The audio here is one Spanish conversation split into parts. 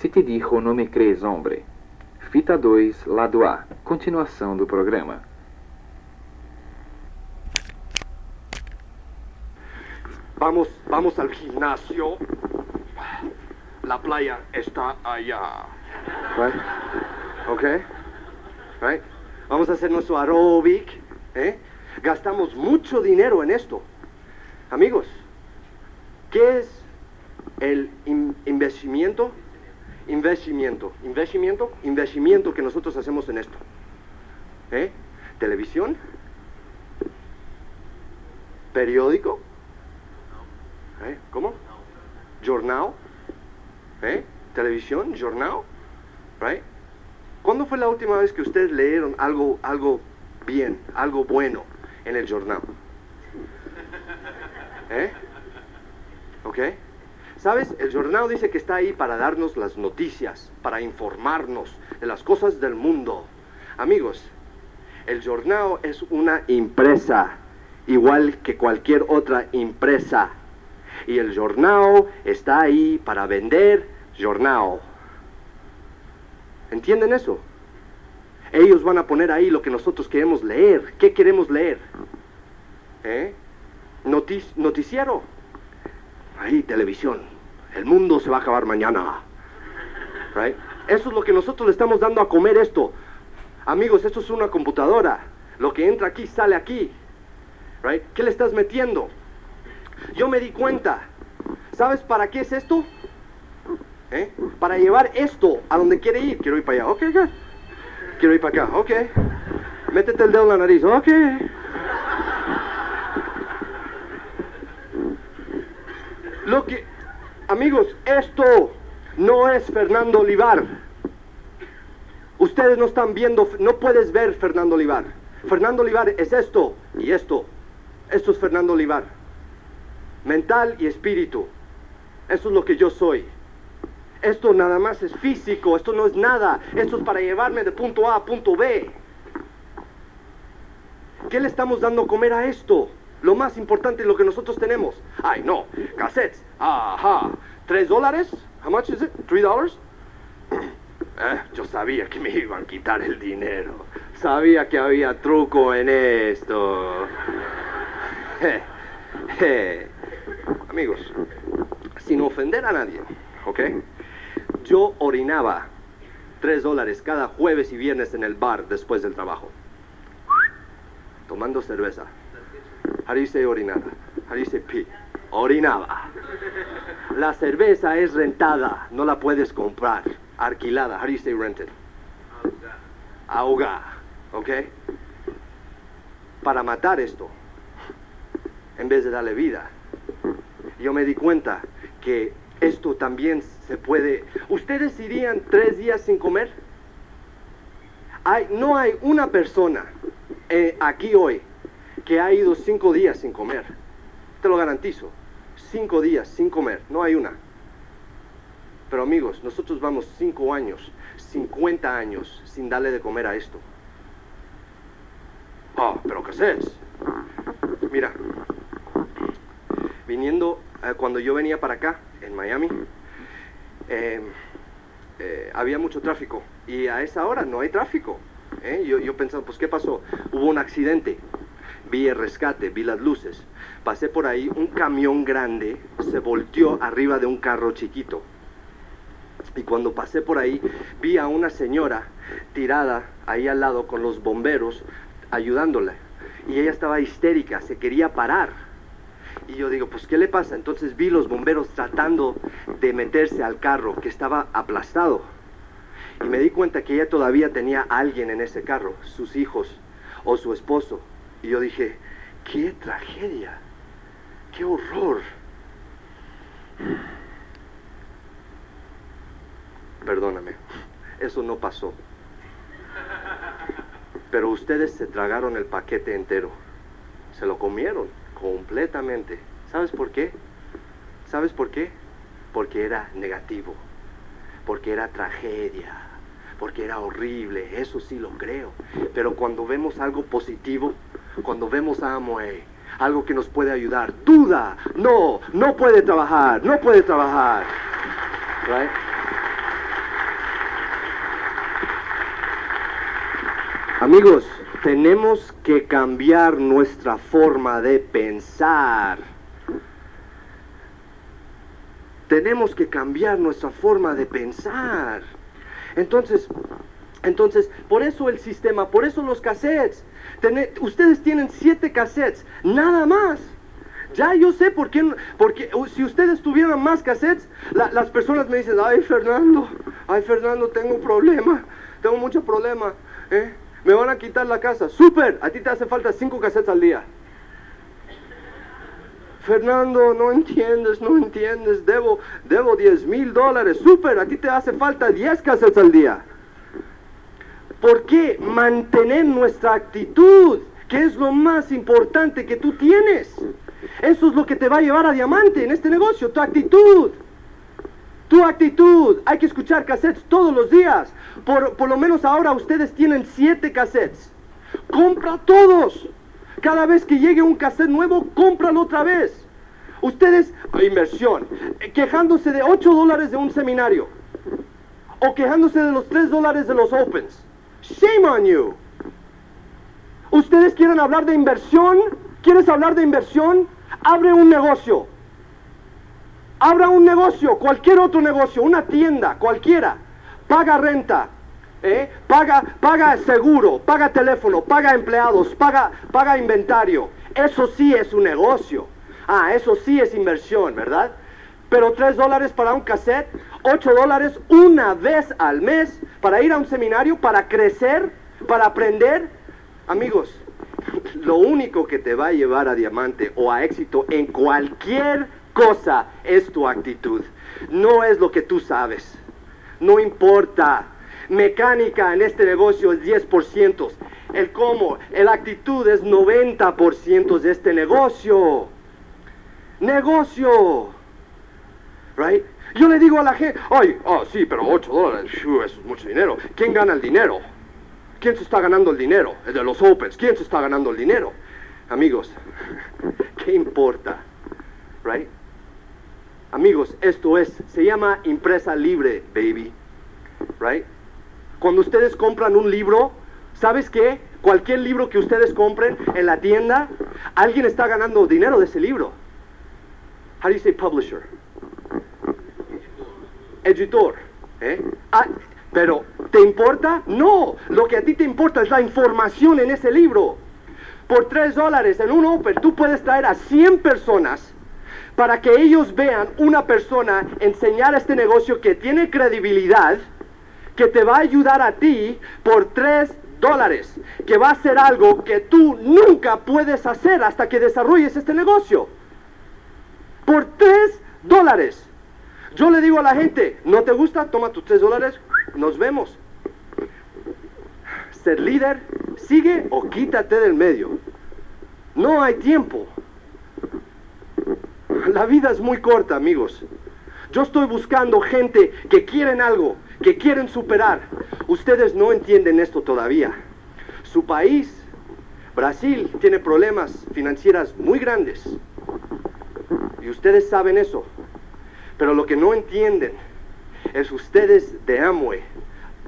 Se te dijo não me crees, hombre. Fita 2, lado A. Continuação do programa. Vamos, vamos al gimnasio. La playa está allá. Right? Okay? Right? Vamos a hacer nuestro aeróbic. ¿eh? Gastamos mucho dinero en esto. Amigos, ¿qué es el in- investimiento? Investimiento, investimiento, investimiento que nosotros hacemos en esto. ¿Eh? Televisión, periódico, ¿Eh? ¿Cómo? Jornal. ¿Eh? Televisión, jornal. Right? ¿Cuándo fue la última vez que ustedes leyeron algo, algo bien, algo bueno en el jornal? ¿Eh? ¿Ok? ¿Sabes? El jornal dice que está ahí para darnos las noticias, para informarnos de las cosas del mundo. Amigos, el jornal es una empresa, igual que cualquier otra empresa. Y el jornal está ahí para vender jornal. ¿Entienden eso? Ellos van a poner ahí lo que nosotros queremos leer. ¿Qué queremos leer? ¿Eh? Notic- noticiero. Ahí, televisión. El mundo se va a acabar mañana. Right? Eso es lo que nosotros le estamos dando a comer esto. Amigos, esto es una computadora. Lo que entra aquí sale aquí. Right? ¿Qué le estás metiendo? Yo me di cuenta. ¿Sabes para qué es esto? ¿Eh? Para llevar esto a donde quiere ir. Quiero ir para allá. Ok, good. Quiero ir para acá. Ok. Métete el dedo en la nariz. Ok. Lo que... Amigos, esto no es Fernando Olivar. Ustedes no están viendo, no puedes ver Fernando Olivar. Fernando Olivar es esto y esto. Esto es Fernando Olivar. Mental y espíritu. Eso es lo que yo soy. Esto nada más es físico, esto no es nada. Esto es para llevarme de punto A a punto B. ¿Qué le estamos dando a comer a esto? Lo más importante es lo que nosotros tenemos. Ay, no, cassettes. Ajá. ¿Tres dólares? How much is it? Three dollars? Eh, yo sabía que me iban a quitar el dinero. Sabía que había truco en esto. Amigos, sin ofender a nadie, ¿ok? Yo orinaba tres dólares cada jueves y viernes en el bar después del trabajo. Tomando cerveza. Say orinaba? Say pee? Orinaba. La cerveza es rentada, no la puedes comprar. Alquilada. Say rented? Ahoga. ¿Ok? Para matar esto, en vez de darle vida. Yo me di cuenta que esto también se puede... ¿Ustedes irían tres días sin comer? Hay, no hay una persona eh, aquí hoy que ha ido cinco días sin comer. Te lo garantizo. Cinco días sin comer. No hay una. Pero amigos, nosotros vamos cinco años, 50 años sin darle de comer a esto. Oh, pero ¿qué haces? Mira, viniendo, eh, cuando yo venía para acá, en Miami, eh, eh, había mucho tráfico. Y a esa hora no hay tráfico. ¿eh? Yo, yo pensaba, pues ¿qué pasó? Hubo un accidente. Vi el rescate, vi las luces. Pasé por ahí, un camión grande se volteó arriba de un carro chiquito. Y cuando pasé por ahí, vi a una señora tirada ahí al lado con los bomberos ayudándola. Y ella estaba histérica, se quería parar. Y yo digo, pues ¿qué le pasa? Entonces vi los bomberos tratando de meterse al carro que estaba aplastado. Y me di cuenta que ella todavía tenía alguien en ese carro, sus hijos o su esposo. Y yo dije, qué tragedia, qué horror. Perdóname, eso no pasó. Pero ustedes se tragaron el paquete entero. Se lo comieron completamente. ¿Sabes por qué? ¿Sabes por qué? Porque era negativo. Porque era tragedia. Porque era horrible. Eso sí lo creo. Pero cuando vemos algo positivo, cuando vemos a Amoe, algo que nos puede ayudar. Duda, no, no puede trabajar, no puede trabajar. Amigos, tenemos que cambiar nuestra forma de pensar. Tenemos que cambiar nuestra forma de pensar. Entonces, entonces, por eso el sistema, por eso los cassettes, Ustedes tienen siete cassettes, nada más. Ya yo sé por qué, porque uh, si ustedes tuvieran más cassettes, la- las personas me dicen, ay Fernando, ay Fernando, tengo un problema, tengo mucho problema, ¿eh? me van a quitar la casa. Súper, a ti te hace falta cinco cassettes al día. Fernando, no entiendes, no entiendes, debo, debo 10 mil dólares. Súper, a ti te hace falta 10 cassettes al día. ¿Por qué? Mantener nuestra actitud, que es lo más importante que tú tienes. Eso es lo que te va a llevar a diamante en este negocio, tu actitud. Tu actitud. Hay que escuchar cassettes todos los días. Por, por lo menos ahora ustedes tienen siete cassettes. Compra todos. Cada vez que llegue un cassette nuevo, cómpralo otra vez. Ustedes, inversión, quejándose de 8 dólares de un seminario. O quejándose de los 3 dólares de los opens. Shame on you. Ustedes quieren hablar de inversión. ¿Quieres hablar de inversión? Abre un negocio. Abra un negocio, cualquier otro negocio, una tienda, cualquiera. Paga renta, ¿eh? paga, paga seguro, paga teléfono, paga empleados, paga, paga inventario. Eso sí es un negocio. Ah, eso sí es inversión, ¿verdad? Pero tres dólares para un cassette, ocho dólares una vez al mes para ir a un seminario, para crecer, para aprender. Amigos, lo único que te va a llevar a diamante o a éxito en cualquier cosa es tu actitud. No es lo que tú sabes. No importa. Mecánica en este negocio es 10%. El cómo, el actitud es 90% de este negocio. Negocio. Right? Yo le digo a la gente, ay, oh, sí, pero 8 dólares, phew, eso es mucho dinero. ¿Quién gana el dinero? ¿Quién se está ganando el dinero? El de los Opens. ¿Quién se está ganando el dinero? Amigos, ¿qué importa? Right? Amigos, esto es, se llama impresa libre, baby. Right? Cuando ustedes compran un libro, ¿sabes qué? Cualquier libro que ustedes compren en la tienda, alguien está ganando dinero de ese libro. How do you say publisher? Editor. ¿eh? Ah, pero, ¿te importa? No. Lo que a ti te importa es la información en ese libro. Por 3 dólares en un Open, tú puedes traer a 100 personas para que ellos vean una persona enseñar este negocio que tiene credibilidad, que te va a ayudar a ti por 3 dólares, que va a hacer algo que tú nunca puedes hacer hasta que desarrolles este negocio. Por 3 dólares. Yo le digo a la gente, ¿no te gusta? Toma tus 3 dólares, nos vemos. Ser líder, sigue o quítate del medio. No hay tiempo. La vida es muy corta, amigos. Yo estoy buscando gente que quieren algo, que quieren superar. Ustedes no entienden esto todavía. Su país, Brasil, tiene problemas financieros muy grandes. Y ustedes saben eso. Pero lo que no entienden es ustedes de Amway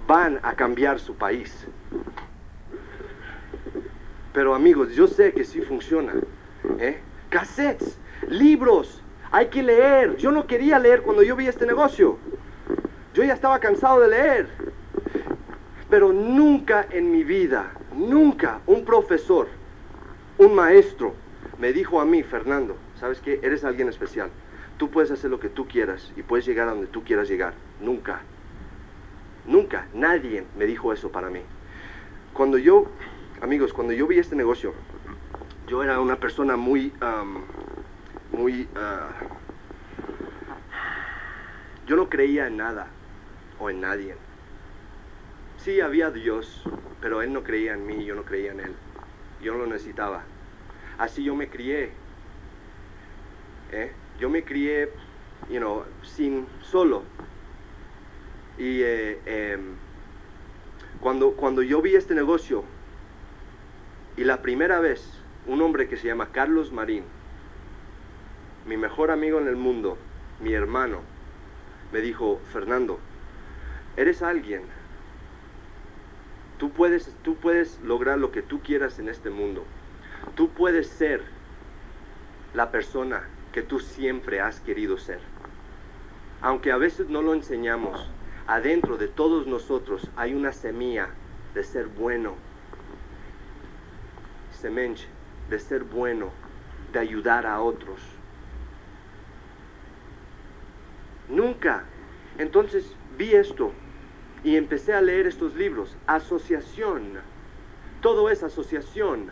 van a cambiar su país. Pero amigos, yo sé que sí funciona. ¿eh? Cassettes, libros, hay que leer. Yo no quería leer cuando yo vi este negocio. Yo ya estaba cansado de leer. Pero nunca en mi vida, nunca un profesor, un maestro, me dijo a mí, Fernando, ¿sabes qué? Eres alguien especial. Tú puedes hacer lo que tú quieras y puedes llegar a donde tú quieras llegar. Nunca. Nunca. Nadie me dijo eso para mí. Cuando yo, amigos, cuando yo vi este negocio, yo era una persona muy, muy, uh, yo no creía en nada o en nadie. Sí, había Dios, pero Él no creía en mí, yo no creía en Él. Yo no lo necesitaba. Así yo me crié. ¿eh? Yo me crié, you know, sin solo. Y eh, em, cuando, cuando yo vi este negocio, y la primera vez, un hombre que se llama Carlos Marín, mi mejor amigo en el mundo, mi hermano, me dijo, Fernando, eres alguien Tú puedes, tú puedes lograr lo que tú quieras en este mundo. Tú puedes ser la persona que tú siempre has querido ser. Aunque a veces no lo enseñamos, adentro de todos nosotros hay una semilla de ser bueno. Semenche, de ser bueno, de ayudar a otros. Nunca. Entonces vi esto y empecé a leer estos libros. Asociación. Todo es asociación.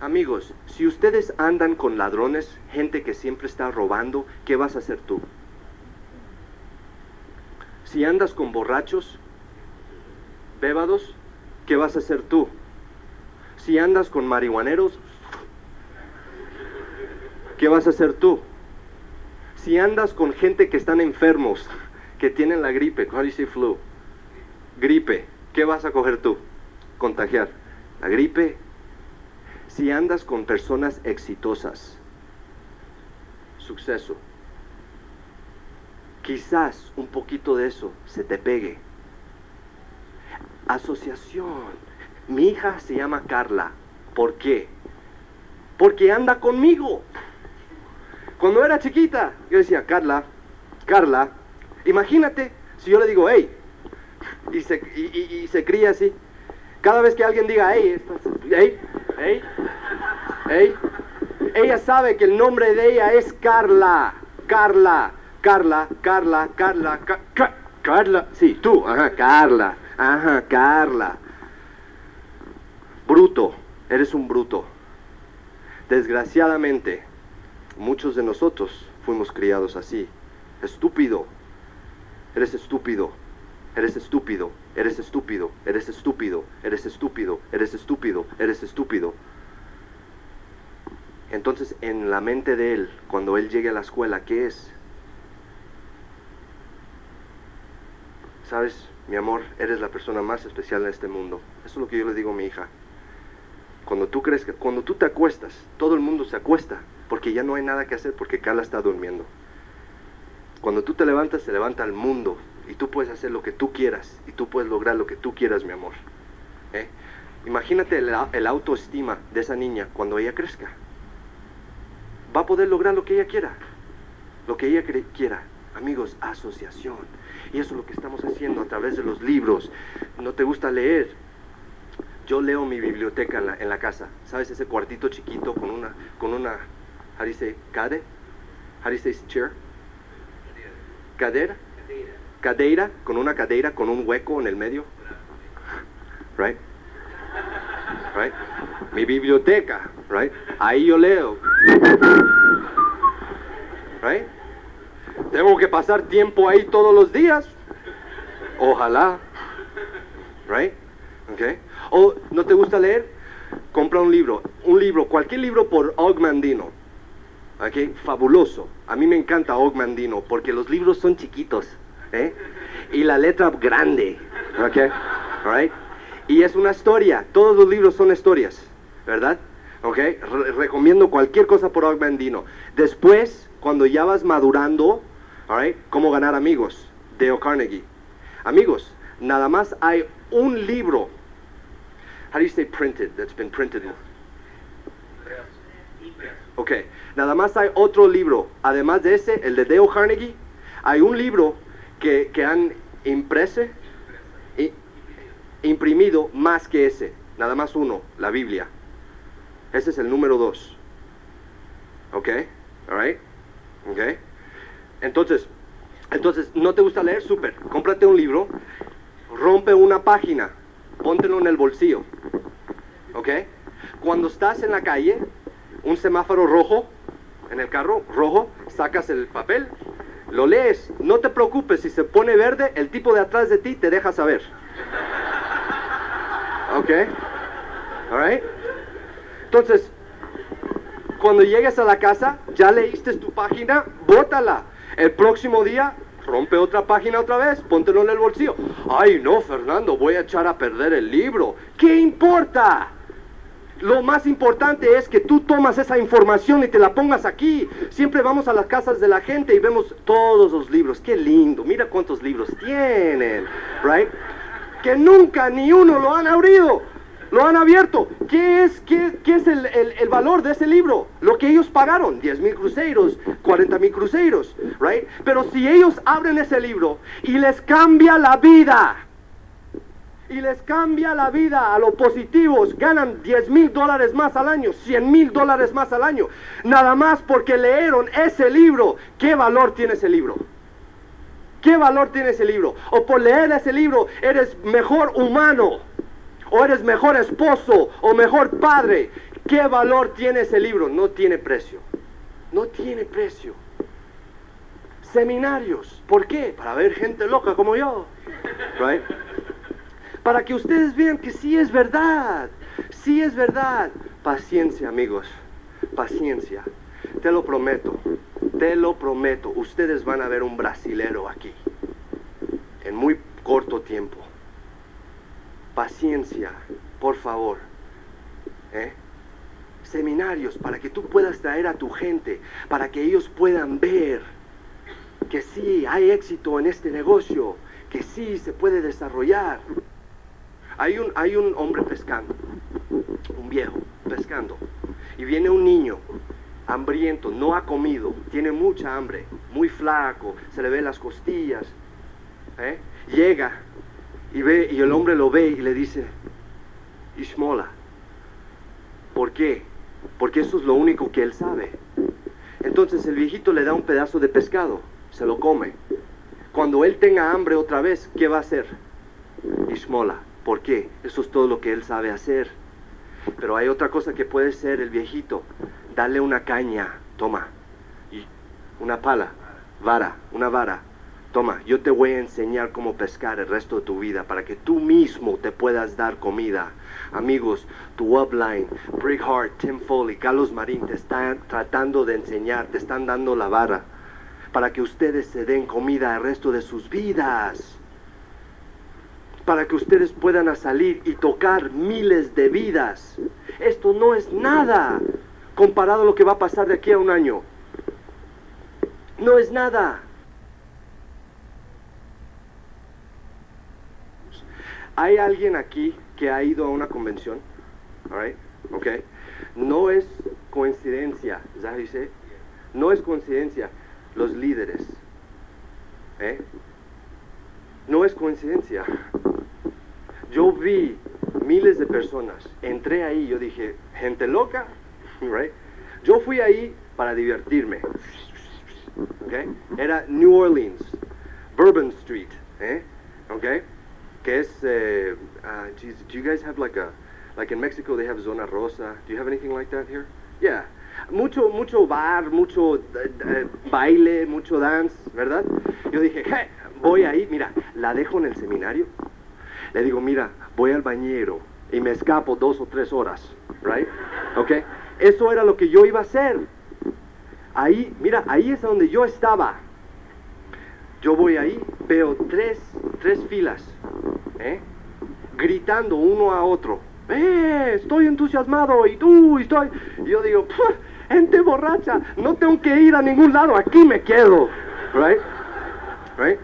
Amigos, si ustedes andan con ladrones, gente que siempre está robando, ¿qué vas a hacer tú? Si andas con borrachos, bébados, ¿qué vas a hacer tú? Si andas con marihuaneros, ¿qué vas a hacer tú? Si andas con gente que están enfermos, que tienen la gripe, flu? Gripe, ¿qué vas a coger tú? Contagiar. La gripe. Si andas con personas exitosas, suceso, quizás un poquito de eso se te pegue. Asociación. Mi hija se llama Carla. ¿Por qué? Porque anda conmigo. Cuando era chiquita, yo decía, Carla, Carla, imagínate si yo le digo, hey, y se, y, se cría así. Cada vez que alguien diga, hey, hey, hey, hey, ella sabe que el nombre de ella es Carla, Carla, Carla, Carla, Carla, Carla, Carla, sí, tú, ajá, Carla, ajá, Carla. Bruto, eres un bruto. Desgraciadamente, muchos de nosotros fuimos criados así. Estúpido, eres estúpido, eres estúpido, eres estúpido, eres estúpido, eres estúpido, eres estúpido, eres estúpido. Entonces, en la mente de él, cuando él llegue a la escuela, ¿qué es? Sabes, mi amor, eres la persona más especial en este mundo. Eso es lo que yo le digo a mi hija. Cuando tú crees que, cuando tú te acuestas, todo el mundo se acuesta, porque ya no hay nada que hacer, porque Carla está durmiendo. Cuando tú te levantas, se levanta el mundo y tú puedes hacer lo que tú quieras y tú puedes lograr lo que tú quieras, mi amor. ¿Eh? Imagínate el, autoestima de esa niña cuando ella crezca. Va a poder lograr lo que ella quiera, lo que ella quiera. Amigos, asociación. Y eso es lo que estamos haciendo a través de los libros. ¿No te gusta leer? Yo leo mi biblioteca en la, en la casa. ¿Sabes? Ese cuartito chiquito con una, con una, how do you say, cade? How do you say chair? Cadera. Cadeira, con una cadeira, con un hueco en el medio. Right? Right? Mi biblioteca, right? Ahí yo leo. Right? Tengo que pasar tiempo ahí todos los días. Ojalá. Right? Okay. O no te gusta leer, compra un libro, un libro, cualquier libro por Og Mandino. Okay, fabuloso. A mí me encanta Og Mandino porque los libros son chiquitos, ¿eh? Y la letra grande, okay, right? Y es una historia. Todos los libros son historias, ¿verdad? Re recomiendo cualquier cosa por Og Mandino. Después, cuando ya vas madurando, right, cómo ganar amigos, Dale Carnegie. Amigos, nada más hay un libro How do you say printed? That's been printed in. Ok, nada más hay otro libro, además de ese, el de Dale Carnegie, hay un libro que, que han imprese, imprimido más que ese, nada más uno, la Biblia. Ese es el número dos. Ok, alright, ok. Entonces, entonces, ¿no te gusta leer? Súper, cómprate un libro, rompe una página, póntelo en el bolsillo. ¿Ok? Cuando estás en la calle, un semáforo rojo, en el carro, rojo, sacas el papel, lo lees. No te preocupes, si se pone verde, el tipo de atrás de ti te deja saber. ¿Ok? ¿Alright? Entonces, cuando llegues a la casa, ya leíste tu página, bótala. El próximo día, rompe otra página otra vez, póntelo en el bolsillo. Ay, no, Fernando, voy a echar a perder el libro. ¿Qué importa? Lo más importante es que tú tomas esa información y te la pongas aquí. Siempre vamos a las casas de la gente y vemos todos los libros. Qué lindo. Mira cuántos libros tienen, right? que nunca ni uno lo han abrido, lo han abierto. ¿Qué es, qué, qué es el, el- el valor de ese libro? Lo que ellos pagaron, 10 mil cruceros, 40 mil cruceros, right? Pero si ellos abren ese libro y les cambia la vida, y les cambia la vida a los positivos, ganan 10 mil dólares más al año, 100 mil dólares más al año, nada más porque leyeron ese libro. ¿Qué valor tiene ese libro? ¿Qué valor tiene ese libro? O por leer ese libro eres mejor humano, o eres mejor esposo, o mejor padre. ¿Qué valor tiene ese libro? No tiene precio. No tiene precio. Seminarios. ¿Por qué? Para ver gente loca como yo. Right? Para que ustedes vean que sí es verdad. Sí es verdad. Paciencia, amigos. Paciencia. Te lo prometo. Te lo prometo. Ustedes van a ver un brasilero aquí. En muy corto tiempo. Paciencia, por favor. ¿Eh? Seminarios para que tú puedas traer a tu gente, para que ellos puedan ver que sí hay éxito en este negocio, que sí se puede desarrollar. Hay un, hay un hombre pescando, un viejo pescando, y viene un niño hambriento, no ha comido, tiene mucha hambre, muy flaco, se le ven las costillas. ¿eh? Llega y ve, y el hombre lo ve y le dice, Ishmola, ¿por qué? Porque eso es lo único que él sabe. Entonces el viejito le da un pedazo de pescado, se lo come. Cuando él tenga hambre otra vez, ¿qué va a hacer? Ishmola. ¿Por qué? Eso es todo lo que él sabe hacer. Pero hay otra cosa que puede ser el viejito. Dale una caña, toma. Y una pala, vara, una vara. Toma, yo te voy a enseñar cómo pescar el resto de tu vida para que tú mismo te puedas dar comida. Amigos, tu upline, Brick Hart, Tim Foley, Carlos Marín te están tratando de enseñar, te están dando la vara para que ustedes se den comida el resto de sus vidas. Para que ustedes puedan salir y tocar miles de vidas. Esto no es nada comparado a lo que va a pasar de aquí a un año. No es nada. ¿Hay alguien aquí que ha ido a una convención? All? Okay. No es coincidencia, ¿ya dice? No es coincidencia. Los líderes. ¿eh? No es coincidencia. Yo vi miles de personas. Entré ahí, yo dije, gente loca, right? Yo fui ahí para divertirme. Okay? Era New Orleans, Bourbon Street, ¿eh? Okay? Que es, eh, geez, do you guys have like a, like in Mexico they have zona rosa? Do you have anything like that here? Yeah. Mucho, mucho bar, mucho eh, eh, baile, mucho dance, ¿verdad? Yo dije, "Je, voy ahí, mira, la dejo en el seminario. Le digo, mira, voy al bañero y me escapo dos o tres horas, right? ¿Ok? Eso era lo que yo iba a hacer. Ahí, mira, ahí es donde yo estaba. Yo voy ahí, veo tres, tres filas, ¿eh? Gritando uno a otro. ¡Eh! Estoy entusiasmado y tú, y estoy. Yo digo, "Puf, gente borracha, no tengo que ir a ningún lado, aquí me quedo, right? Right?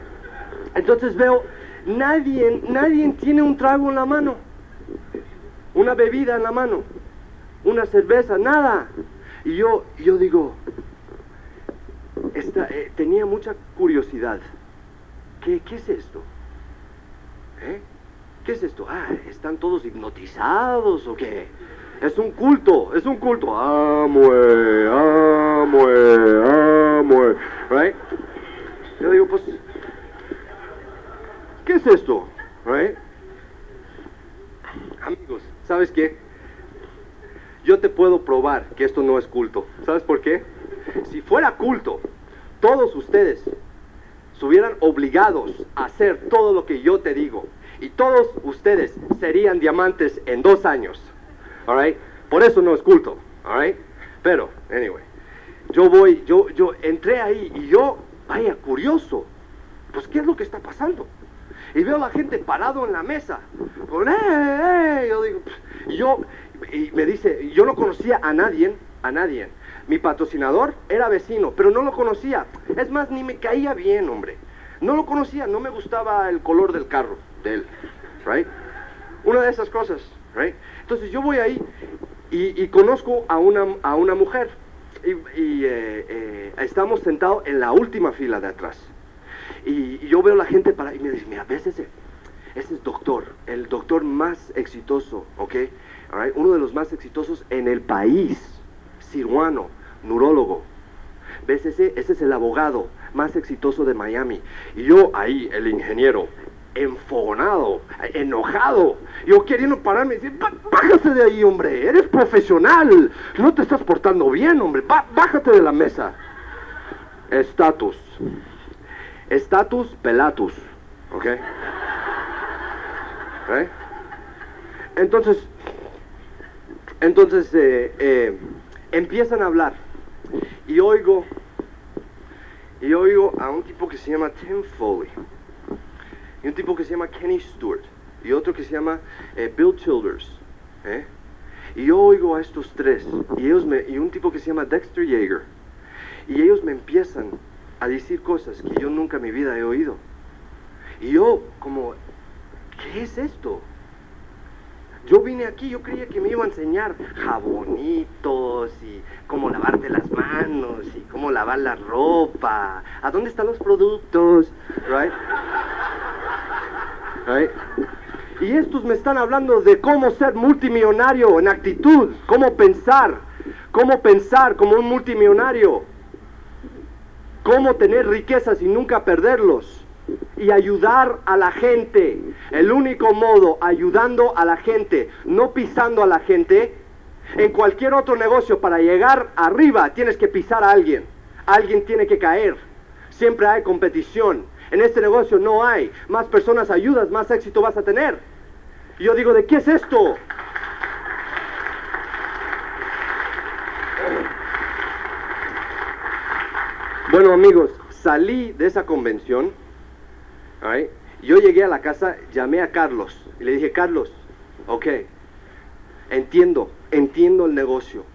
Entonces veo, nadie, nadie tiene un trago en la mano, una bebida en la mano, una cerveza, nada. Y yo, yo digo, eh, tenía mucha curiosidad. ¿Qué, es esto? ¿Eh? ¿Qué es esto? Ah, ¿están todos hipnotizados o qué? Es un culto, es un culto. Amue, amue, amue. Right? Yo digo, pues, ¿qué es esto? Right? Amigos, ¿sabes qué? Yo te puedo probar que esto no es culto. ¿Sabes por qué? Si fuera culto, todos ustedes estuvieran obligados a hacer todo lo que yo te digo. Y todos ustedes serían diamantes en dos años. Alright? Por eso no es culto. Alright? Pero, anyway. Yo voy, yo, yo entré ahí y yo, vaya, curioso. Pues, ¿qué es lo que está pasando? Y veo a la gente parado en la mesa. Con, ¡eh, eh! Yo digo, y yo, y me dice, yo no conocía a nadie, a nadie. Mi patrocinador era vecino, pero no lo conocía. Es más, ni me caía bien, hombre. No lo conocía, no me gustaba el color del carro de él. right? Una de esas cosas, right? Entonces yo voy ahí y, conozco a una, a una mujer y, y, eh, eh, estamos sentados en la última fila de atrás. Y, yo veo la gente para y me dice, mira, ¿ves ese? Ese es doctor, el doctor más exitoso, ¿ok? Uno de los más exitosos en el país, ciruano, neurólogo. ¿Ves ese? Ese es el abogado más exitoso de Miami. Y yo ahí, el ingeniero, enfogonado, enojado. Yo queriendo pararme y decir, "Bá- bájate de ahí, hombre, eres profesional. No te estás portando bien, hombre. Bá- bájate de la mesa. Estatus. Estatus pelatus. ¿Ok? Entonces, entonces eh, eh, empiezan a hablar y oigo y oigo a un tipo que se llama Tim Foley y un tipo que se llama Kenny Stewart y otro que se llama eh, Bill Childers ¿eh? y yo oigo a estos tres y ellos me y un tipo que se llama Dexter Yeager y ellos me empiezan a decir cosas que yo nunca en mi vida he oído y yo como ¿qué es esto? Yo vine aquí, yo creía que me iba a enseñar jabonitos y cómo lavarte las manos y cómo lavar la ropa. ¿A dónde están los productos? Right? Right? Y estos me están hablando de cómo ser multimillonario en actitud, cómo pensar, cómo pensar como un multimillonario, cómo tener riquezas y nunca perderlos y ayudar a la gente. El único modo, ayudando a la gente, no pisando a la gente. En cualquier otro negocio, para llegar arriba, tienes que pisar a alguien. Alguien tiene que caer. Siempre hay competición. En este negocio no hay. Más personas ayudas, más éxito vas a tener. Yo digo, ¿de qué es esto? Bueno amigos, salí de esa convención Alright. Yo llegué a la casa, llamé a Carlos y le dije, Carlos, ok, entiendo, entiendo el negocio.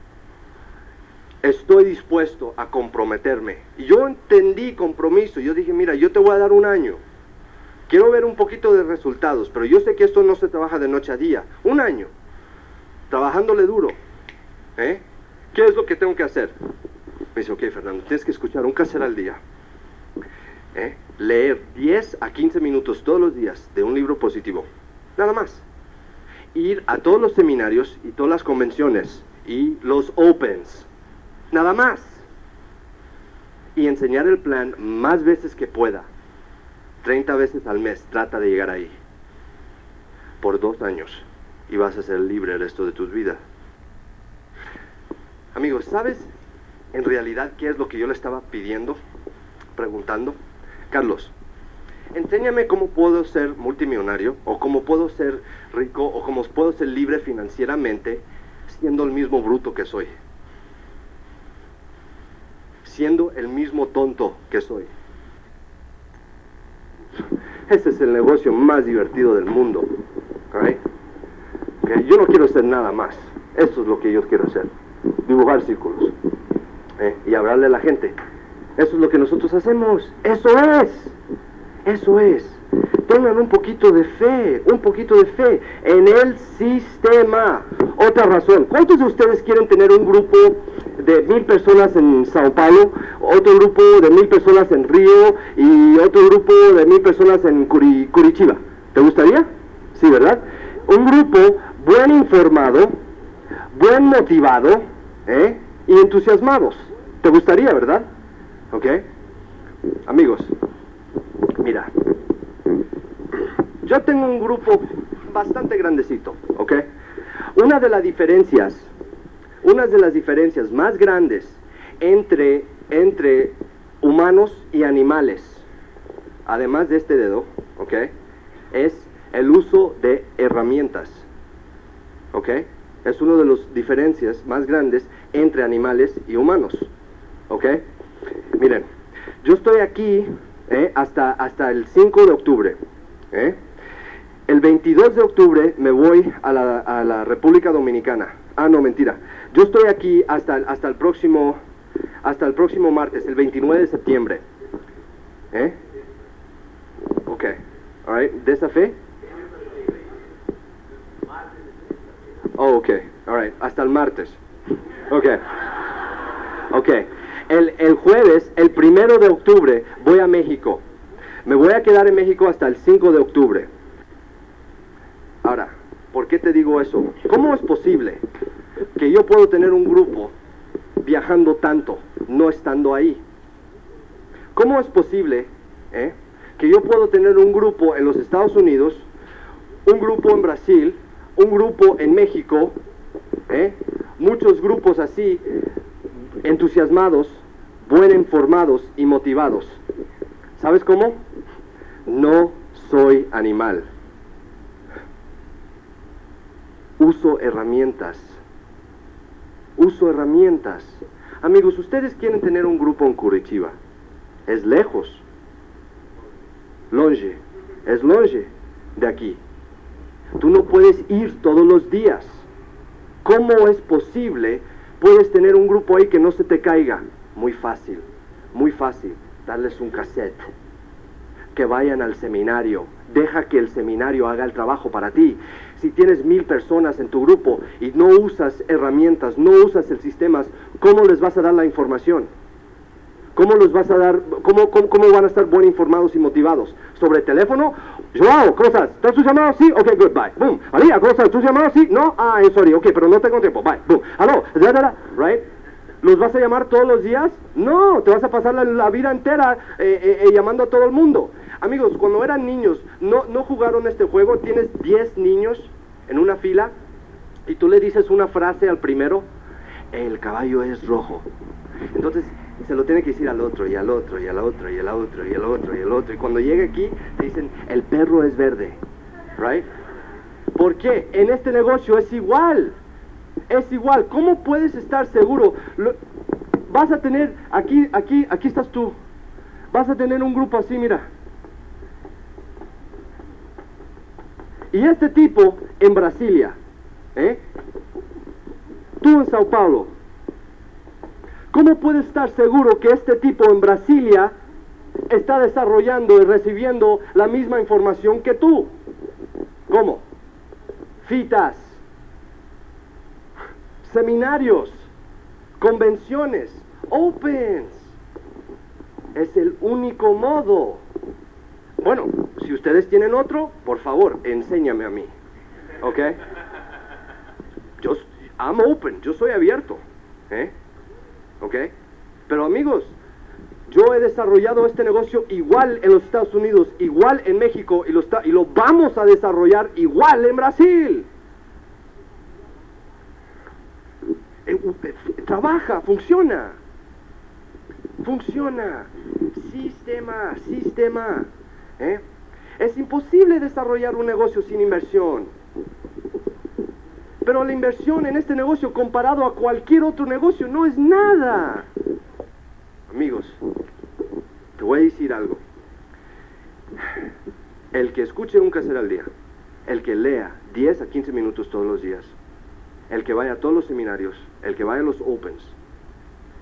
Estoy dispuesto a comprometerme. Yo entendí compromiso. Yo dije, mira, yo te voy a dar un año. Quiero ver un poquito de resultados, pero yo sé que esto no se trabaja de noche a día. Un año. Trabajándole duro. ¿Eh? ¿Qué es lo que tengo que hacer? Me dice, ok, Fernando, tienes que escuchar un caser al día. ¿eh? leer 10 a 15 minutos todos los días de un libro positivo. Nada más. Ir a todos los seminarios y todas las convenciones y los opens. Nada más. Y enseñar el plan más veces que pueda. 30 veces al mes. Trata de llegar ahí. Por dos años. Y vas a ser libre el resto de tus vidas. Amigos, ¿sabes en realidad qué es lo que yo le estaba pidiendo? Preguntando. Carlos, enséñame cómo puedo ser multimillonario o cómo puedo ser rico o cómo puedo ser libre financieramente siendo el mismo bruto que soy. Siendo el mismo tonto que soy. Ese es el negocio más divertido del mundo. alright? Ok, Yo no quiero ser nada más. Eso es lo que yo quiero hacer. Dibujar círculos. ¿Eh? Y hablarle a la gente. Eso es lo que nosotros hacemos. Eso es. Eso es. Tengan un poquito de fe, un poquito de fe en el sistema. Otra razón. ¿Cuántos de ustedes quieren tener un grupo de mil personas en Sao Paulo, otro grupo de mil personas en Río y otro grupo de mil personas en Curi- Curitiba? ¿Te gustaría? Sí, ¿verdad? Un grupo buen informado, buen motivado ¿eh? y entusiasmados. ¿Te gustaría, verdad? ¿Ok? Amigos, mira, yo tengo un grupo bastante grandecito, ¿ok? Una de las diferencias, una de las diferencias más grandes entre, entre humanos y animales, además de este dedo, ¿ok? Es el uso de herramientas, ¿ok? Es una de las diferencias más grandes entre animales y humanos, ¿ok? Miren, yo estoy aquí eh, hasta, hasta el 5 de octubre. ¿eh? El 22 de octubre me voy a la, a la República Dominicana. Ah, no, mentira. Yo estoy aquí hasta, el- hasta, el, próximo, hasta el próximo martes, el 29 de septiembre. ¿Eh? Ok. All right. ¿De esa fe? Oh, ok. All right. Hasta el martes. Ok. Ok. El, el jueves, el primero de octubre, voy a México. Me voy a quedar en México hasta el 5 de octubre. Ahora, ¿por qué te digo eso? ¿Cómo es posible que yo puedo tener un grupo viajando tanto, no estando ahí? ¿Cómo es posible eh, que yo puedo tener un grupo en los Estados Unidos, un grupo en Brasil, un grupo en México, eh, muchos grupos así, entusiasmados, buen informados y motivados? ¿Sabes cómo? No soy animal. Uso herramientas. Uso herramientas. Amigos, ustedes quieren tener un grupo en Curitiba. Es lejos. Longe. Es longe de aquí. Tú no puedes ir todos los días. ¿Cómo es posible? Puedes tener un grupo ahí que no se te caiga. Muy fácil. Muy fácil. Darles un cassette que vayan al seminario. Deja que el seminario haga el trabajo para ti. Si tienes mil personas en tu grupo y no usas herramientas, no usas el sistema, ¿cómo les vas a dar la información? ¿Cómo los vas a dar, cómo, cómo, cómo van a estar bien informados y motivados? ¿Sobre teléfono? Joao, ¿cómo estás? ¿Estás tu llamado? Sí, ok, good, bye. Boom. María, ¿cómo estás? ¿Tu llamado? Sí, no, ah, sorry, ok, pero no tengo tiempo, bye. Boom. Aló, da, da, da, right? ¿Los vas a llamar todos los días? No, te vas a pasar la, la vida entera eh, eh, eh, llamando a todo el mundo. Amigos, cuando eran niños, ¿no, ¿no jugaron este juego? Tienes 10 niños en una fila y tú le dices una frase al primero, el caballo es rojo. Entonces se lo tiene que decir al otro y al otro y al otro y al otro y al otro y al otro. Y cuando llega aquí te dicen, el perro es verde. Right? ¿Por qué? En este negocio es igual. Es igual. ¿Cómo puedes estar seguro? Vas a tener, aquí, aquí, aquí estás tú. Vas a tener un grupo así, mira. Y este tipo en Brasilia, ¿eh? Tú en Sao Paulo. ¿Cómo puedes estar seguro que este tipo en Brasilia está desarrollando y recibiendo la misma información que tú? ¿Cómo? Fitas, seminarios, convenciones, opens. Es el único modo. Bueno, si ustedes tienen otro, por favor, enséñame a mí. ¿Ok? Yo, I'm open, yo soy abierto. ¿Eh? ¿Ok? Pero amigos, yo he desarrollado este negocio igual en los Estados Unidos, igual en México y lo, está- y lo vamos a desarrollar igual en Brasil. Eh, Trabaja, funciona. Funciona. Sistema, sistema. ¿Eh? Es imposible desarrollar un negocio sin inversión. Pero la inversión en este negocio comparado a cualquier otro negocio no es nada. Amigos, te voy a decir algo. El que escuche un caser al día, el que lea 10 a 15 minutos todos los días, el que vaya a todos los seminarios, el que vaya a los opens,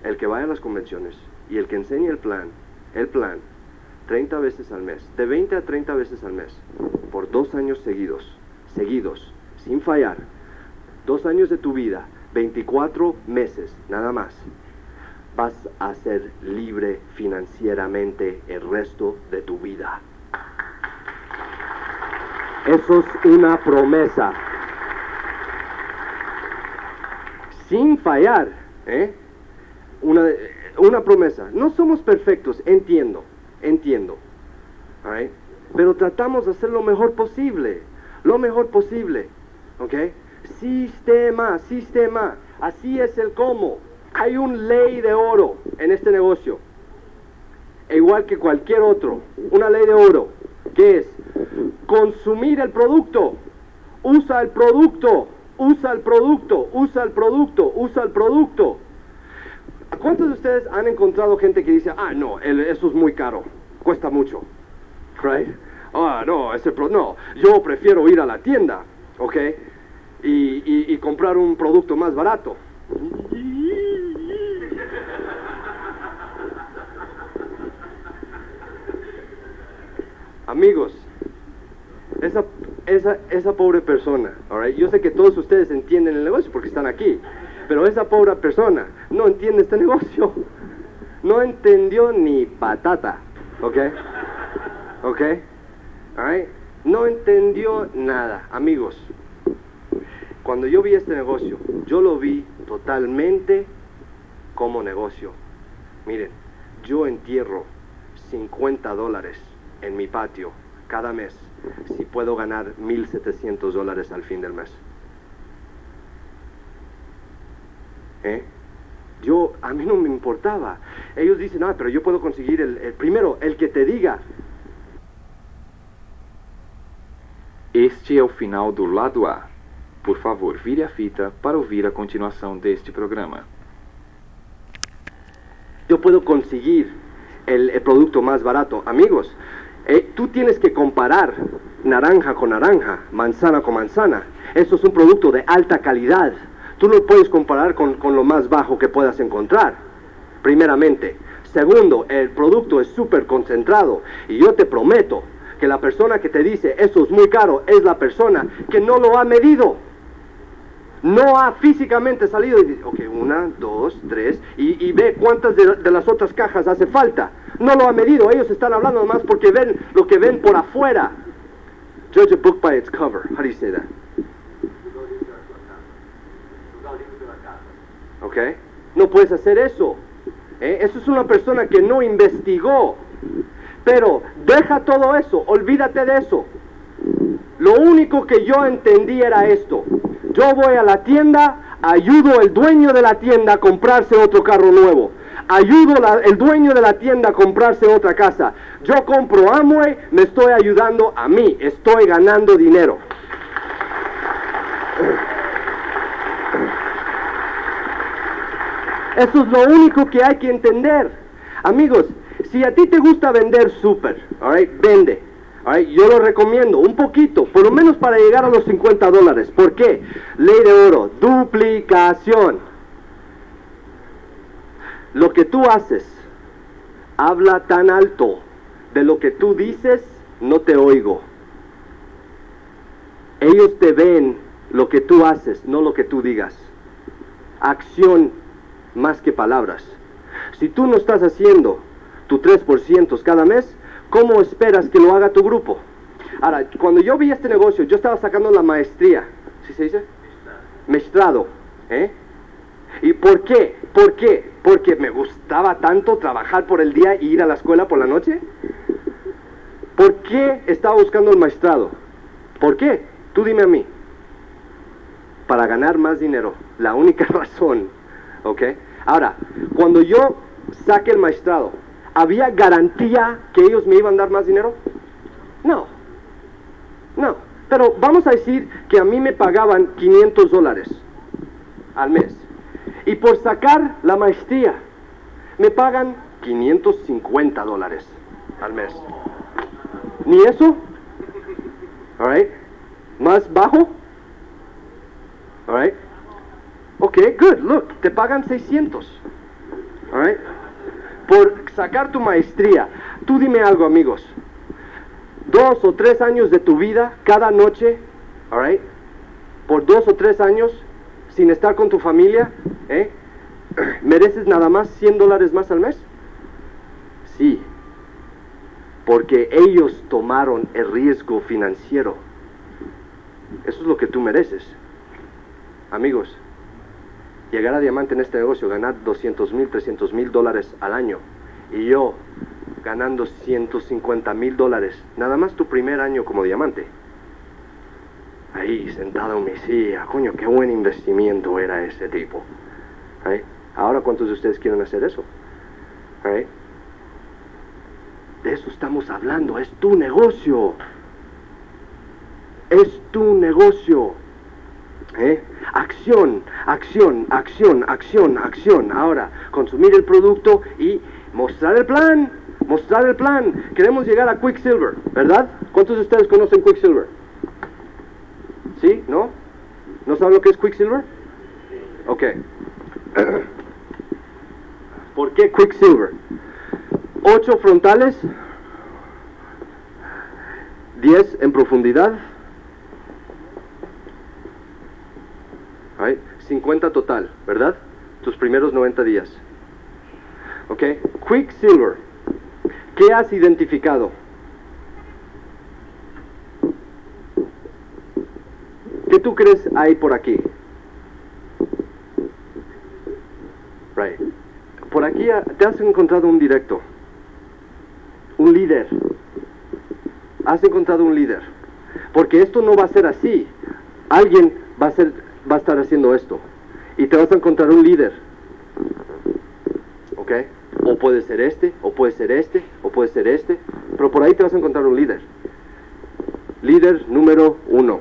el que vaya a las convenciones y el que enseñe el plan, el plan, 30 veces al mes, de 20 a 30 veces al mes, por dos años seguidos, seguidos, sin fallar, dos años de tu vida, 24 meses, nada más, vas a ser libre financieramente el resto de tu vida. Eso es una promesa. Sin fallar, ¿eh? Una, una promesa. No somos perfectos, entiendo, entiendo. Pero tratamos de hacer lo mejor posible, lo mejor posible. ¿Ok? Sistema, sistema. Así es el cómo. Hay un ley de oro en este negocio. E igual que cualquier otro. Una ley de oro. que es? Consumir el producto. Usa el producto. Usa el producto. Usa el producto. Usa el producto. ¿Cuántos de ustedes han encontrado gente que dice, ah, no, eso es muy caro, cuesta mucho? Right? Ah, no, ese pro no, yo prefiero ir a la tienda, ¿ok? Y, comprar un producto más barato. Amigos, esa, esa, esa pobre persona, alright, yo sé que todos ustedes entienden el negocio porque están aquí, pero esa pobre persona no entiende este negocio. No entendió ni patata, ¿ok? ¿Ok? Alright? No entendió nada, amigos. Cuando yo vi este negocio, yo lo vi totalmente como negocio. Miren, yo entierro 50 dólares en mi patio cada mes si puedo ganar 1.700 dólares al fin del mes. ¿Eh? Yo, a mí no me importaba. Ellos dicen, ah, pero yo puedo conseguir el, primero, el que te diga. Este é o final do lado A. Por favor, vire a fita para ouvir a continuação deste programa. Yo puedo conseguir el, producto más barato. Amigos, eh, tú tienes que comparar naranja con naranja, manzana con manzana. Eso es un producto de alta calidad. Tú no puedes comparar con, con lo más bajo que puedas encontrar, primeramente. Segundo, el producto es súper concentrado y yo te prometo que la persona que te dice eso es muy caro es la persona que no lo ha medido. No ha físicamente salido y dice, ok, una, dos, tres, y, ve cuántas de, las otras cajas hace falta. No lo ha medido, ellos están hablando nomás porque ven lo que ven por afuera. Judge a book by its cover. How do you say that? ¿Ok? No puedes hacer eso. ¿eh? Eso es una persona que no investigó. Pero deja todo eso, olvídate de eso. Lo único que yo entendí era esto. Yo voy a la tienda, ayudo al dueño de la tienda a comprarse otro carro nuevo. Ayudo al dueño de la tienda a comprarse otra casa. Yo compro Amway, me estoy ayudando a mí, estoy ganando dinero. Eso es lo único que hay que entender. Amigos, si a ti te gusta vender súper, alright, vende. Yo lo recomiendo un poquito, por lo menos para llegar a los 50 dólares. ¿Por qué? Ley de oro, duplicación. Lo que tú haces, habla tan alto. De lo que tú dices, no te oigo. Ellos te ven lo que tú haces, no lo que tú digas. Acción más que palabras. Si tú no estás haciendo tu 3% cada mes, ¿cómo esperas que lo haga tu grupo? Ahora, cuando yo vi este negocio, yo estaba sacando la maestría, ¿sí se dice? Mestrado, ¿eh? ¿Y por qué? ¿Por qué? Porque me gustaba tanto trabajar por el día y ir a la escuela por la noche. ¿Por qué estaba buscando el maestrado? ¿Por qué? Tú dime a mí. Para ganar más dinero. La única razón. ¿Ok? Ahora, cuando yo saque el maestrado, ¿había garantía que ellos me iban a dar más dinero? No. No. Pero vamos a decir que a mí me pagaban 500 dólares al mes. Y por sacar la maestría, me pagan 550 dólares al mes. ¿Ni eso? Alright. ¿Más bajo? Alright. Ok, good. Look, te pagan 600. Alright. Por sacar tu maestría. Tú dime algo, amigos. Dos o tres años de tu vida, cada noche, alright. Por dos o tres años, sin estar con tu familia, ¿eh? ¿Mereces nada más 100 dólares más al mes? Sí, porque ellos tomaron el riesgo financiero. Eso es lo que tú mereces. Amigos, llegar a diamante en este negocio, ganar 200 mil, 300 mil dólares al año, y yo ganando 150 mil dólares, nada más tu primer año como diamante. Ahí, sentado en mi coño, qué buen investimiento era ese tipo. Ahora, ¿cuántos de ustedes quieren hacer eso? De eso estamos hablando, es tu negocio. Es tu negocio. ¿Eh? Acción, acción, acción, acción, acción. Ahora, consumir el producto y mostrar el plan. Mostrar el plan. Queremos llegar a Quicksilver, ¿verdad? ¿Cuántos de ustedes conocen Quicksilver? ¿Sí? ¿No? ¿No saben lo que es Quicksilver? Ok. ¿Por qué Quicksilver? Ocho frontales, 10 en profundidad, 50 total, ¿verdad? Tus primeros 90 días. ¿Ok? Quicksilver. ¿Qué has identificado? ¿Qué tú crees hay por aquí? Right. Por aquí ah, te has encontrado un directo, un líder. Has encontrado un líder. Porque esto no va a ser así. Alguien va a, ser, va a estar haciendo esto. Y te vas a encontrar un líder. ¿Ok? O puede ser este, o puede ser este, o puede ser este. Pero por ahí te vas a encontrar un líder. Líder número uno.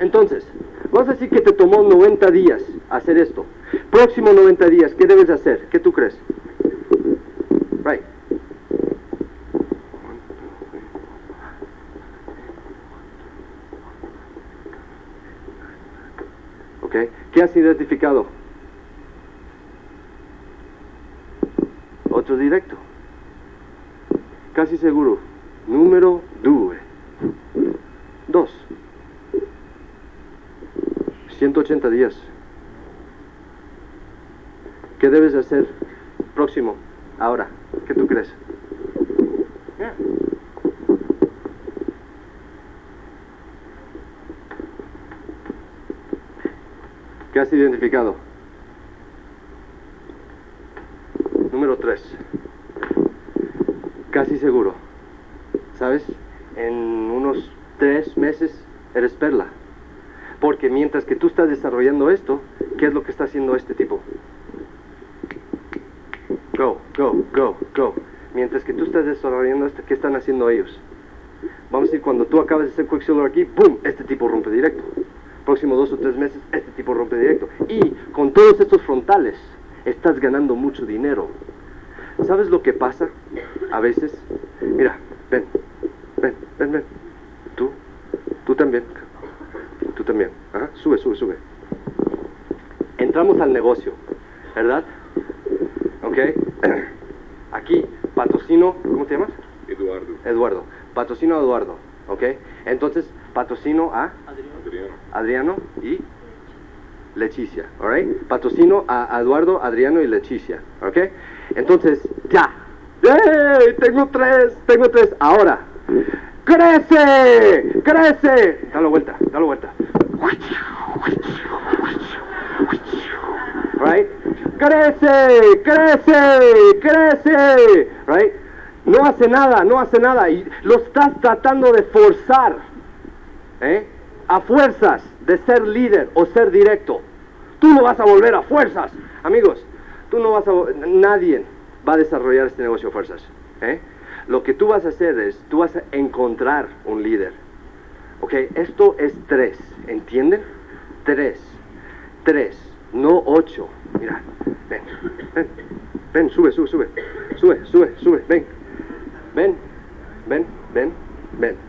Entonces, vamos a decir que te tomó 90 días hacer esto. Próximo 90 días, ¿qué debes hacer? ¿Qué tú crees? Right. ¿Ok? ¿Qué has identificado? Otro directo. Casi seguro. Número 2. 2. 180 días. ¿Qué debes de hacer próximo? Ahora, ¿qué tú crees? ¿Qué has identificado? Número 3. Casi seguro. ¿Sabes? En unos tres meses eres perla. Porque mientras que tú estás desarrollando esto, ¿qué es lo que está haciendo este tipo? Go, go, go, go. Mientras que tú estás desarrollando esto, ¿qué están haciendo ellos? Vamos a decir, cuando tú acabas de hacer Quicksilver aquí, ¡boom! Este tipo rompe directo. Próximo dos o tres meses, este tipo rompe directo. Y con todos estos frontales, estás ganando mucho dinero. ¿Sabes lo que pasa a veces? Mira, ven, ven, ven, ven. Tú, tú también. Tú también. Ajá, sube, sube, sube. Entramos al negocio, ¿verdad? ¿Ok? Aquí, patrocino, ¿cómo te llamas? Eduardo. Eduardo. Patrocino a Eduardo, ¿ok? Entonces, patrocino a Adriano. Adriano y Leticia, ¿alright? Patrocino a Eduardo, Adriano y Leticia, ¿ok? Entonces, ya. Tengo tres, tengo tres. Ahora, ¡crece! ¡crece! Dale vuelta, dale vuelta. Right? Crece, crece, crece, right? No hace nada, no hace nada y lo estás tratando de forzar, ¿eh? A fuerzas de ser líder o ser directo. Tú lo vas a volver a fuerzas, amigos. Tú no vas a, nadie va a desarrollar este negocio a fuerzas, ¿eh? Lo que tú vas a hacer es, tú vas a encontrar un líder. Ok, esto es tres, ¿entienden? Tres, tres, no ocho. Mira, ven, ven, ven, sube, sube, sube, sube, sube, sube, ven, ven, ven, ven, ven.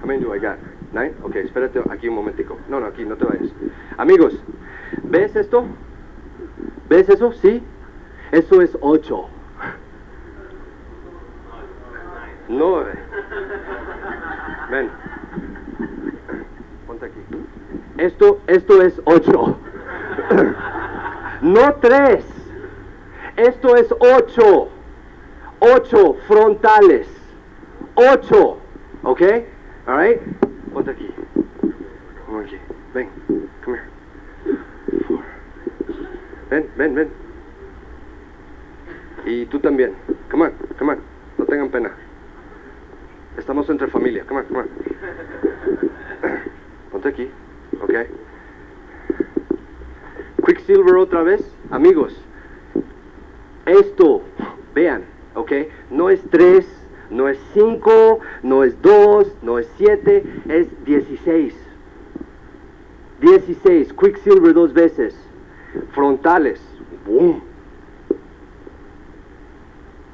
How many do I got? Nine? Ok, espérate aquí un momentico. No, no, aquí, no te vayas. Amigos, ¿ves esto? ¿Ves eso? ¿Sí? Eso es 8. No. eh. Ven. Ponte aquí. Esto, esto es 8. No 3. Esto es 8. 8 frontales. 8. ¿Ok? Alright? Ponte aquí. Come aquí. Ven. Come here. Four. Ven, ven, ven. Y tú también. Come on, come on. No tengan pena. Estamos entre familia. Come on, come on. Ponte aquí. Ok. Quicksilver otra vez. Amigos. Esto, vean, ok. No es 3, no es 5, no es 2, no es 7, es 16. 16. Quicksilver dos veces. Frontales. Boom.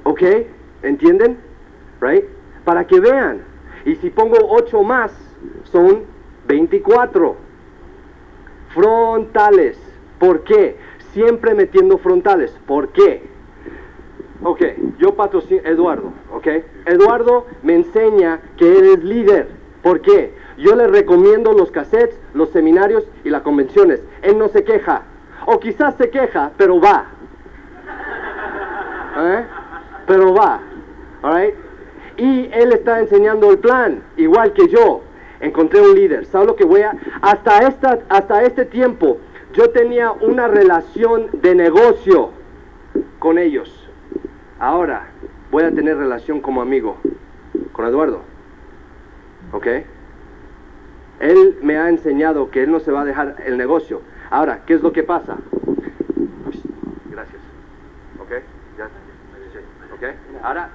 ¿Ok? ¿Entienden? Right? Para que vean. Y si pongo 8 más, son 24. Frontales. ¿Por qué? Siempre metiendo frontales. ¿Por qué? Ok, yo patrocino, Eduardo, ok. Eduardo me enseña que él es líder. ¿Por qué? Yo le recomiendo los cassettes, los seminarios y las convenciones. Él no se queja. O quizás se queja, pero va. ¿Eh? Pero va. Alright? Y él está enseñando el plan, igual que yo. Encontré un líder. ¿Sabes lo que voy a...? Hasta, esta, hasta este tiempo, yo tenía una relación de negocio con ellos. Ahora voy a tener relación como amigo con Eduardo. ¿Ok? Él me ha enseñado que él no se va a dejar el negocio. Ahora, ¿qué es lo que pasa? Gracias. ¿Ok? Ya. ¿Ok? Ahora,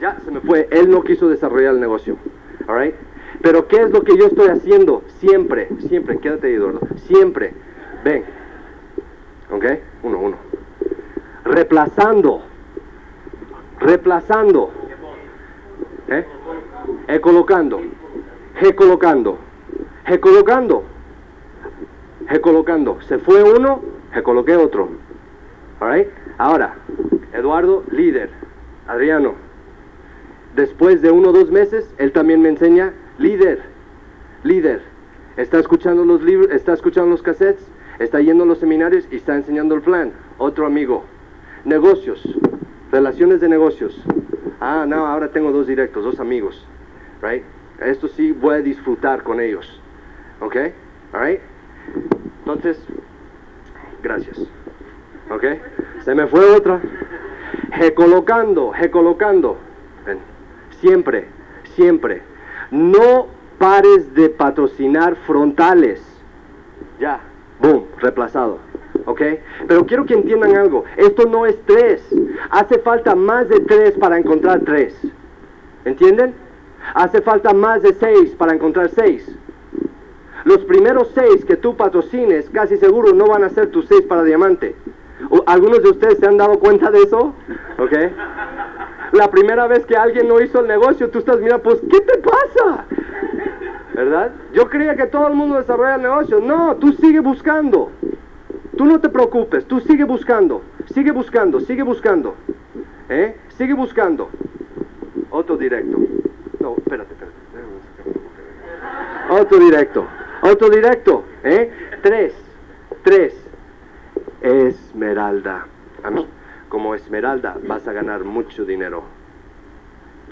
ya se me fue. Él no quiso desarrollar el negocio. ¿Alright? Pero ¿qué es lo que yo estoy haciendo? Siempre, siempre, quédate ahí, Eduardo. Siempre. Ven. ¿Ok? Uno, uno reemplazando, reemplazando, ¿eh? colocando, colocando, colocando, colocando. Se fue uno, coloqué otro. All Ahora, Eduardo, líder. Adriano. Después de uno o dos meses, él también me enseña líder, líder. Está escuchando los libros, está escuchando los cassettes, está yendo a los seminarios y está enseñando el plan. Otro amigo, Negocios, relaciones de negocios. Ah, no, ahora tengo dos directos, dos amigos. Right? Esto sí voy a disfrutar con ellos. ¿Ok? Alright? Entonces, gracias. ¿Ok? Se me fue otra. Recolocando, recolocando. Ven. Siempre, siempre. No pares de patrocinar frontales. Ya, boom, reemplazado. ¿Ok? Pero quiero que entiendan algo, esto no es tres, hace falta más de tres para encontrar tres, ¿entienden? Hace falta más de seis para encontrar seis. Los primeros seis que tú patrocines, casi seguro no van a ser tus seis para diamante. ¿Algunos de ustedes se han dado cuenta de eso? ¿Ok? La primera vez que alguien no hizo el negocio, tú estás mirando, pues, ¿qué te pasa? ¿Verdad? Yo creía que todo el mundo desarrolla el negocio. No, tú sigue buscando. Tú no te preocupes, tú sigue buscando, sigue buscando, sigue buscando. ¿Eh? Sigue buscando. Otro directo. No, espérate, espérate. Otro directo. Otro directo. ¿Eh? Tres. Tres. Esmeralda. Como Esmeralda vas a ganar mucho dinero.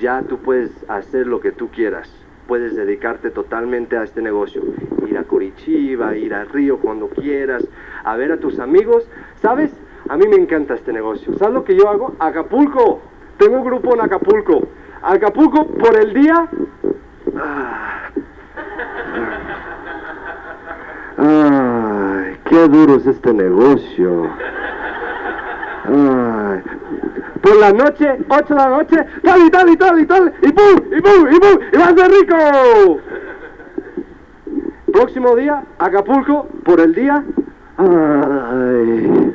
Ya tú puedes hacer lo que tú quieras puedes dedicarte totalmente a este negocio. Ir a Curitiba, ir a Río cuando quieras, a ver a tus amigos. ¿Sabes? A mí me encanta este negocio. ¿Sabes lo que yo hago? Acapulco. Tengo un grupo en Acapulco. Acapulco por el día. Ah. Ay, qué duro es este negocio. Por la noche, 8 de la noche, tal y tal y tal y tal, y pum, y pum, y pum, y va a ser rico. Próximo día, Acapulco, por el día. Ay,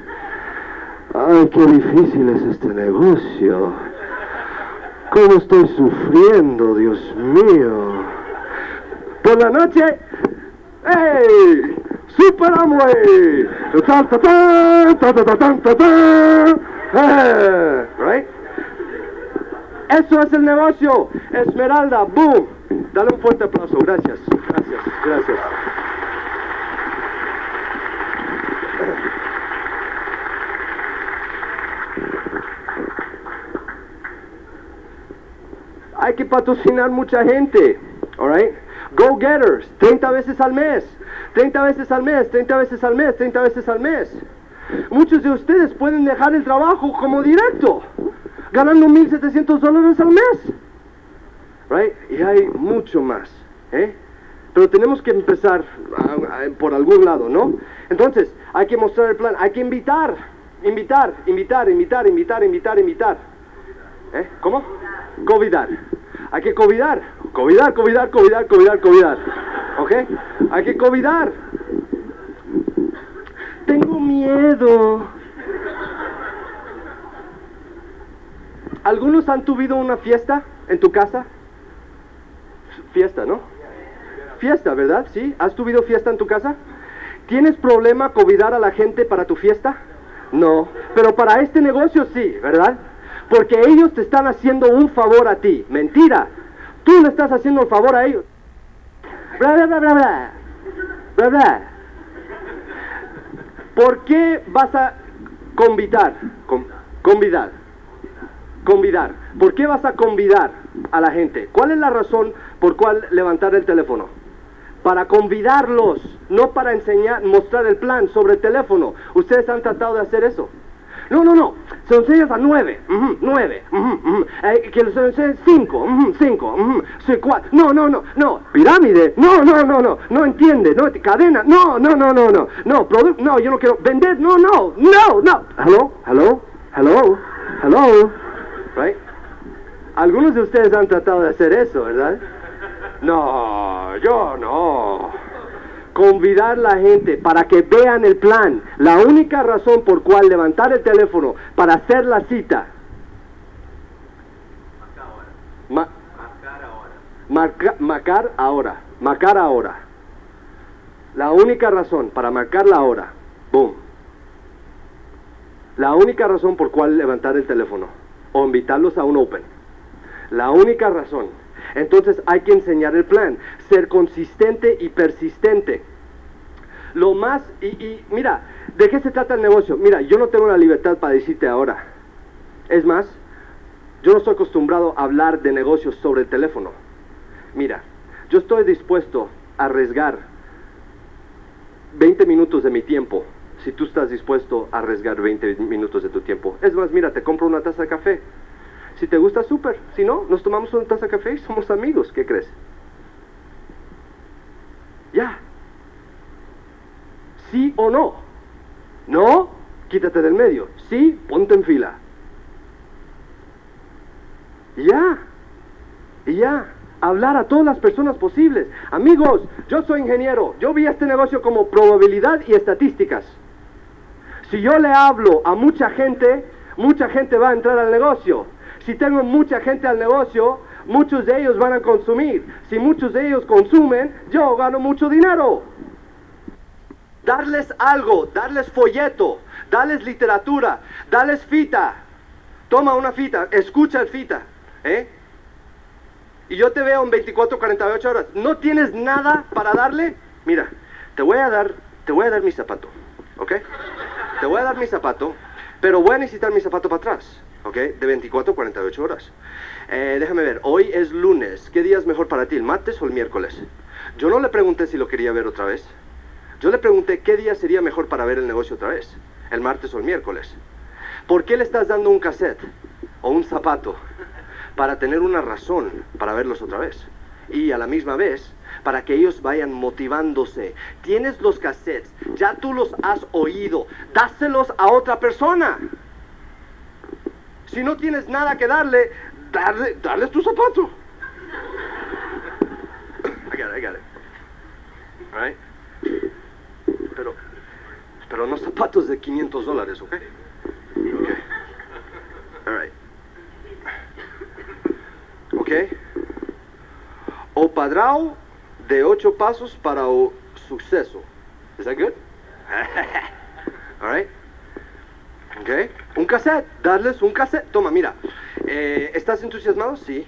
ay, qué difícil es este negocio. ¿Cómo estoy sufriendo, Dios mío? Por la noche, ¡Ey! ¡Super Amway! ¡Ta, ta, ta, ta, ta, ta, ta, Ah, right? Eso es el negocio. Esmeralda, boom. Dale un fuerte aplauso. Gracias, gracias, gracias. Hay que patrocinar mucha gente, alright? Go getters, 30 veces al mes, 30 veces al mes, 30 veces al mes, 30 veces al mes. Muchos de ustedes pueden dejar el trabajo como directo, ganando 1.700 dólares al mes. Right? Y hay mucho más. ¿eh? Pero tenemos que empezar por algún lado, ¿no? Entonces, hay que mostrar el plan, hay que invitar, invitar, invitar, invitar, invitar, invitar, invitar. ¿Eh? ¿Cómo? Covidar. Hay que covidar, covidar, covidar, covidar, covidar, covidar. ¿Ok? Hay que covidar. Tengo miedo. ¿Algunos han tuvido una fiesta en tu casa? Fiesta, ¿no? Fiesta, ¿verdad? ¿Sí? ¿Has tuvido fiesta en tu casa? ¿Tienes problema convidar a la gente para tu fiesta? No, pero para este negocio sí, ¿verdad? Porque ellos te están haciendo un favor a ti. Mentira. Tú le estás haciendo un favor a ellos. Bla, bla, bla, bla, bla. Bla, bla. ¿Por qué vas a convidar? Con- convidar. Convidar. ¿Por qué vas a convidar a la gente? ¿Cuál es la razón por cual levantar el teléfono? Para convidarlos, no para enseñar, mostrar el plan sobre el teléfono. Ustedes han tratado de hacer eso. No, no, no. Se lo enseñas a nueve, ujú, nueve, ujú, ujú. Eh, que se lo enseñes cinco, cinco, sí, cuatro. No, no, no, no. Pirámide. No, no, no, no. No entiende. No, cadena. No, no, no, no, no. No, producto. No, yo no quiero vender. No, no, no, no. Hello, hello, hello, hello. Right? Algunos de ustedes han tratado de hacer eso, ¿verdad? No, yo no. Convidar la gente para que vean el plan. La única razón por cual levantar el teléfono para hacer la cita. Ma- marca- marcar ahora. Marcar ahora. La única razón para marcar la hora. Boom. La única razón por cual levantar el teléfono o invitarlos a un open. La única razón. Entonces hay que enseñar el plan, ser consistente y persistente. Lo más, y, y mira, ¿de qué se trata el negocio? Mira, yo no tengo la libertad para decirte ahora. Es más, yo no estoy acostumbrado a hablar de negocios sobre el teléfono. Mira, yo estoy dispuesto a arriesgar 20 minutos de mi tiempo si tú estás dispuesto a arriesgar 20 minutos de tu tiempo. Es más, mira, te compro una taza de café. Si te gusta, súper. Si no, nos tomamos una taza de café y somos amigos. ¿Qué crees? Ya. ¿Sí o no? ¿No? Quítate del medio. Sí, ponte en fila. Ya. Ya. Hablar a todas las personas posibles. Amigos, yo soy ingeniero. Yo vi este negocio como probabilidad y estadísticas. Si yo le hablo a mucha gente, mucha gente va a entrar al negocio. Si tengo mucha gente al negocio, muchos de ellos van a consumir. Si muchos de ellos consumen, yo gano mucho dinero. Darles algo, darles folleto, darles literatura, darles fita. Toma una fita, escucha el fita. ¿eh? Y yo te veo en 24, 48 horas. ¿No tienes nada para darle? Mira, te voy a dar, te voy a dar mi zapato, ¿ok? Te voy a dar mi zapato, pero voy a necesitar mi zapato para atrás, ¿ok? De 24 a 48 horas. Eh, déjame ver, hoy es lunes. ¿Qué día es mejor para ti, el martes o el miércoles? Yo no le pregunté si lo quería ver otra vez. Yo le pregunté qué día sería mejor para ver el negocio otra vez, el martes o el miércoles. ¿Por qué le estás dando un cassette o un zapato? Para tener una razón para verlos otra vez. Y a la misma vez, para que ellos vayan motivándose. Tienes los cassettes, ya tú los has oído, dáselos a otra persona. Si no tienes nada que darle, darle, darles tu zapato. I got it, I got it. All right? Pero, pero no zapatos de 500 dólares, ¿ok? Ok. All right. ¿Ok? O padrao de ocho pasos para o suceso. Is that good? All right. Un cassette. Darles un cassette. Toma, mira. Eh, ¿Estás entusiasmado? Sí.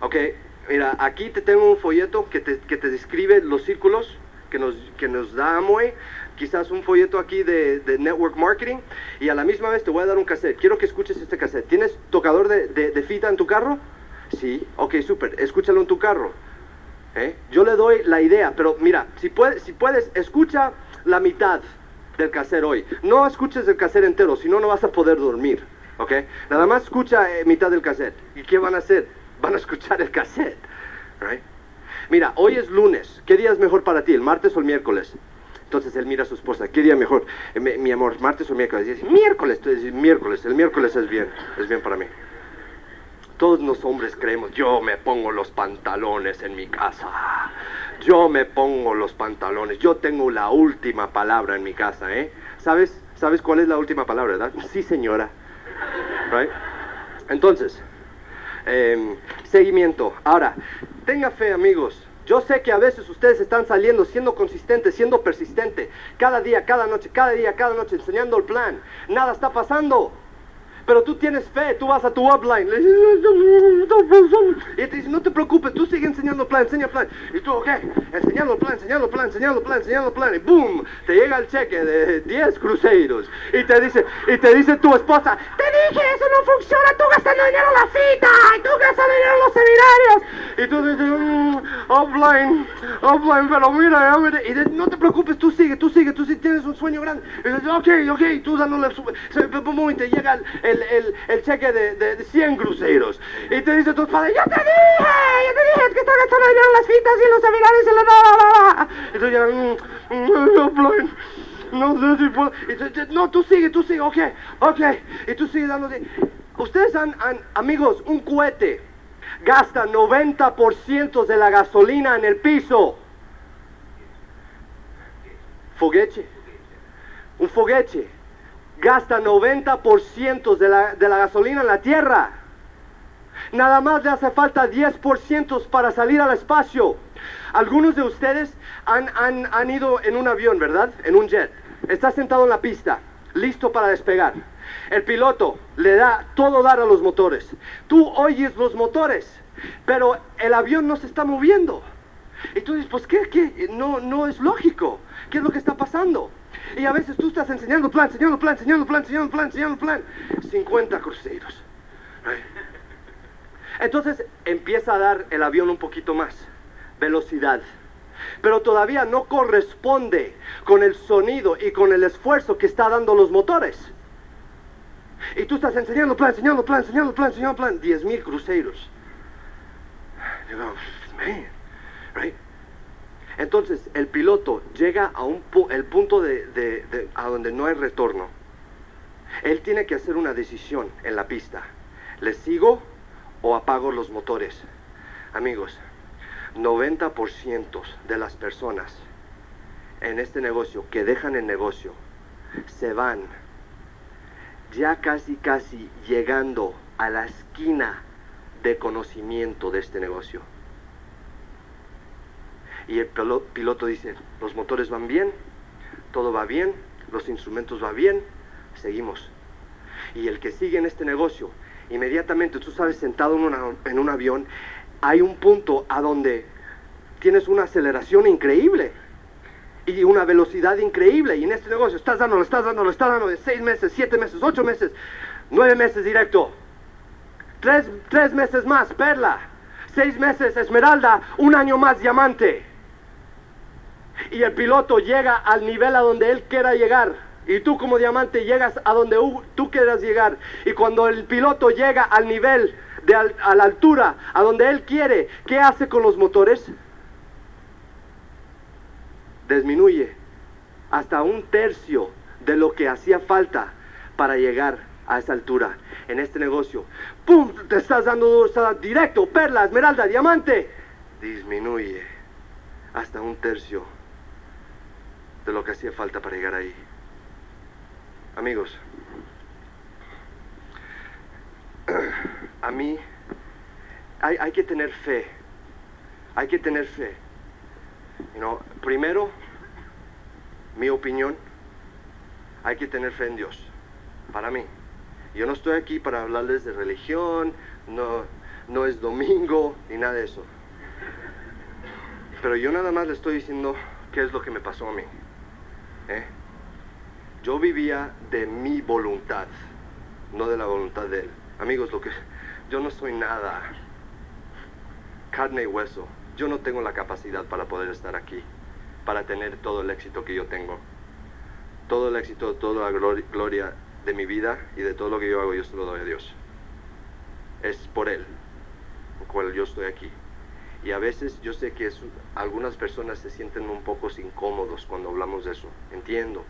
Ok. Mira, aquí te tengo un folleto que te, que te describe los círculos que nos, que nos da Amway. Quizás un folleto aquí de, de Network Marketing. Y a la misma vez te voy a dar un cassette. Quiero que escuches este cassette. ¿Tienes tocador de, de, de fita en tu carro? Sí. Ok, súper. Escúchalo en tu carro. ¿Eh? Yo le doy la idea, pero mira, si puedes, si puedes, escucha la mitad del cassette hoy. No escuches el cassette entero, si no, no vas a poder dormir. ¿Ok? Nada más escucha eh, mitad del cassette. ¿Y qué van a hacer? Van a escuchar el cassette. Right? Mira, hoy es lunes. ¿Qué día es mejor para ti, el martes o el miércoles? Entonces él mira a su esposa, ¿qué día mejor? Eh, mi, mi amor, martes o miércoles. Y dice, miércoles. Dices, miércoles. El miércoles es bien, es bien para mí. Todos los hombres creemos, yo me pongo los pantalones en mi casa. Yo me pongo los pantalones. Yo tengo la última palabra en mi casa, ¿eh? ¿Sabes? ¿Sabes cuál es la última palabra, verdad? Sí, señora. Right? Entonces, eh, seguimiento. Ahora, tenga fe, amigos. Yo sé que a veces ustedes están saliendo, siendo consistentes, siendo persistente, cada día, cada noche, cada día, cada noche, enseñando el plan. Nada está pasando. Pero tú tienes fe, tú vas a tu upline. Y te dice, no te preocupes, tú sigue enseñando plan, enseña plan. Y tú, ok, enseñando plan, enseñando plan, enseñando plan, enseñando plan. Y boom, te llega el cheque de 10 cruceros. Y te dice, y te dice tu esposa, te dije, eso no funciona, tú gastando dinero en la cita, y tú gastando dinero en los seminarios. Y tú dices, mm, offline, offline, pero mira, mira. Y dice, no te preocupes, tú sigue, tú sigue, tú sí tienes un sueño grande. Y dices, ok, ok, tú dándole, y te llega el, el el, cheque de, de, 100 cruceros. Y te dice tu padre, yo te dije, yo te dije que está gastando dinero en las citas y en los seminarios y la... Y tú ya, mm, no, no sé si puedo... Y tú, no, tú sigue, tú sigue, ok, ok. Y tú sigues dándote... Ustedes han, han, amigos, un cohete gasta 90% de la gasolina en el piso. Foguete. Un foguete gasta 90% de la, de la gasolina en la Tierra. Nada más le hace falta 10% para salir al espacio. Algunos de ustedes han, han, han, ido en un avión, ¿verdad? En un jet. Está sentado en la pista, listo para despegar. El piloto le da todo dar a los motores. Tú oyes los motores, pero el avión no se está moviendo. Y tú dices, pues ¿qué? ¿Qué? No, no es lógico. ¿Qué es lo que está pasando? Y a veces tú estás enseñando plan, enseñando plan, enseñando plan, enseñando plan, enseñando plan. 50 cruceros. Entonces empieza a dar el avión un poquito más. Velocidad. Pero todavía no corresponde con el sonido y con el esfuerzo que está dando los motores. Y tú estás enseñando plan, enseñando plan, enseñando plan, enseñando plan. 10.000 cruceros. Digo, man, right? Entonces el piloto llega a un el punto de, a donde no hay retorno. Él tiene que hacer una decisión en la pista. ¿Le sigo o apago los motores? Amigos, 90% de las personas en este negocio que dejan el negocio se van ya casi casi llegando a la esquina de conocimiento de este negocio. Y el piloto dice, los motores van bien, todo va bien, los instrumentos van bien, seguimos. Y el que sigue en este negocio, inmediatamente tú sabes sentado en, un avión, hay un punto a donde tienes una aceleración increíble y una velocidad increíble. Y en este negocio estás dándolo, estás dándolo, estás dando de seis meses, siete meses, ocho meses, nueve meses directo, tres, tres meses más, perla, seis meses esmeralda, un año más diamante y el piloto llega al nivel a donde él quiera llegar. Y tú como diamante llegas a donde tú quieras llegar. Y cuando el piloto llega al nivel, de a la altura, a donde él quiere, ¿qué hace con los motores? Disminuye hasta un tercio de lo que hacía falta para llegar a esa altura en este negocio. ¡Pum! Te estás dando directo, perla, esmeralda, diamante. Disminuye hasta un tercio de lo que hacía falta para llegar ahí. Amigos, a mí hay, que tener fe, hay que tener fe. You primero, mi opinión, hay que tener fe en Dios, para mí. Yo no estoy aquí para hablarles de religión, no, no es domingo, ni nada de eso. Pero yo nada más le estoy diciendo qué es lo que me pasó a mí. ¿Eh? Yo vivía de mi voluntad, no de la voluntad de Él. Amigos, lo que yo no soy nada carne y hueso. Yo no tengo la capacidad para poder estar aquí, para tener todo el éxito que yo tengo. Todo el éxito, toda la gloria de mi vida y de todo lo que yo hago, yo se lo doy a Dios. Es por Él, por cual yo estoy aquí. Y a veces yo sé que algunas personas se sienten un poco incómodos cuando hablamos de eso. Entiendo,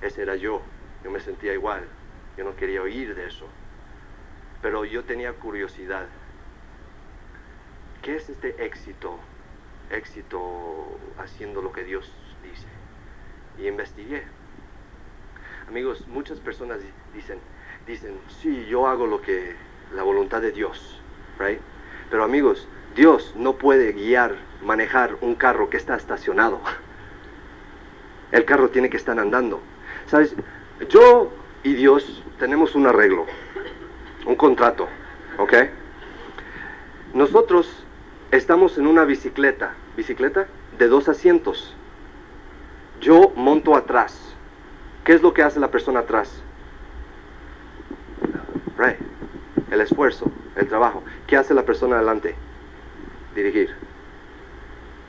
ese era yo, yo me sentía igual, yo no quería oír de eso. Pero yo tenía curiosidad. ¿Qué es este éxito? Éxito haciendo lo que Dios dice. Y investigué. Amigos, muchas personas dicen, dicen, sí, yo hago lo que la voluntad de Dios, right? Pero amigos, Dios no puede guiar, manejar un carro que está estacionado. El carro tiene que estar andando. ¿Sabes? Yo y Dios tenemos un arreglo, un contrato, ¿ok? Nosotros estamos en una bicicleta, bicicleta de dos asientos. Yo monto atrás. ¿Qué es lo que hace la persona atrás? Right. El esfuerzo, el trabajo. ¿Qué hace la persona adelante? Dirigir.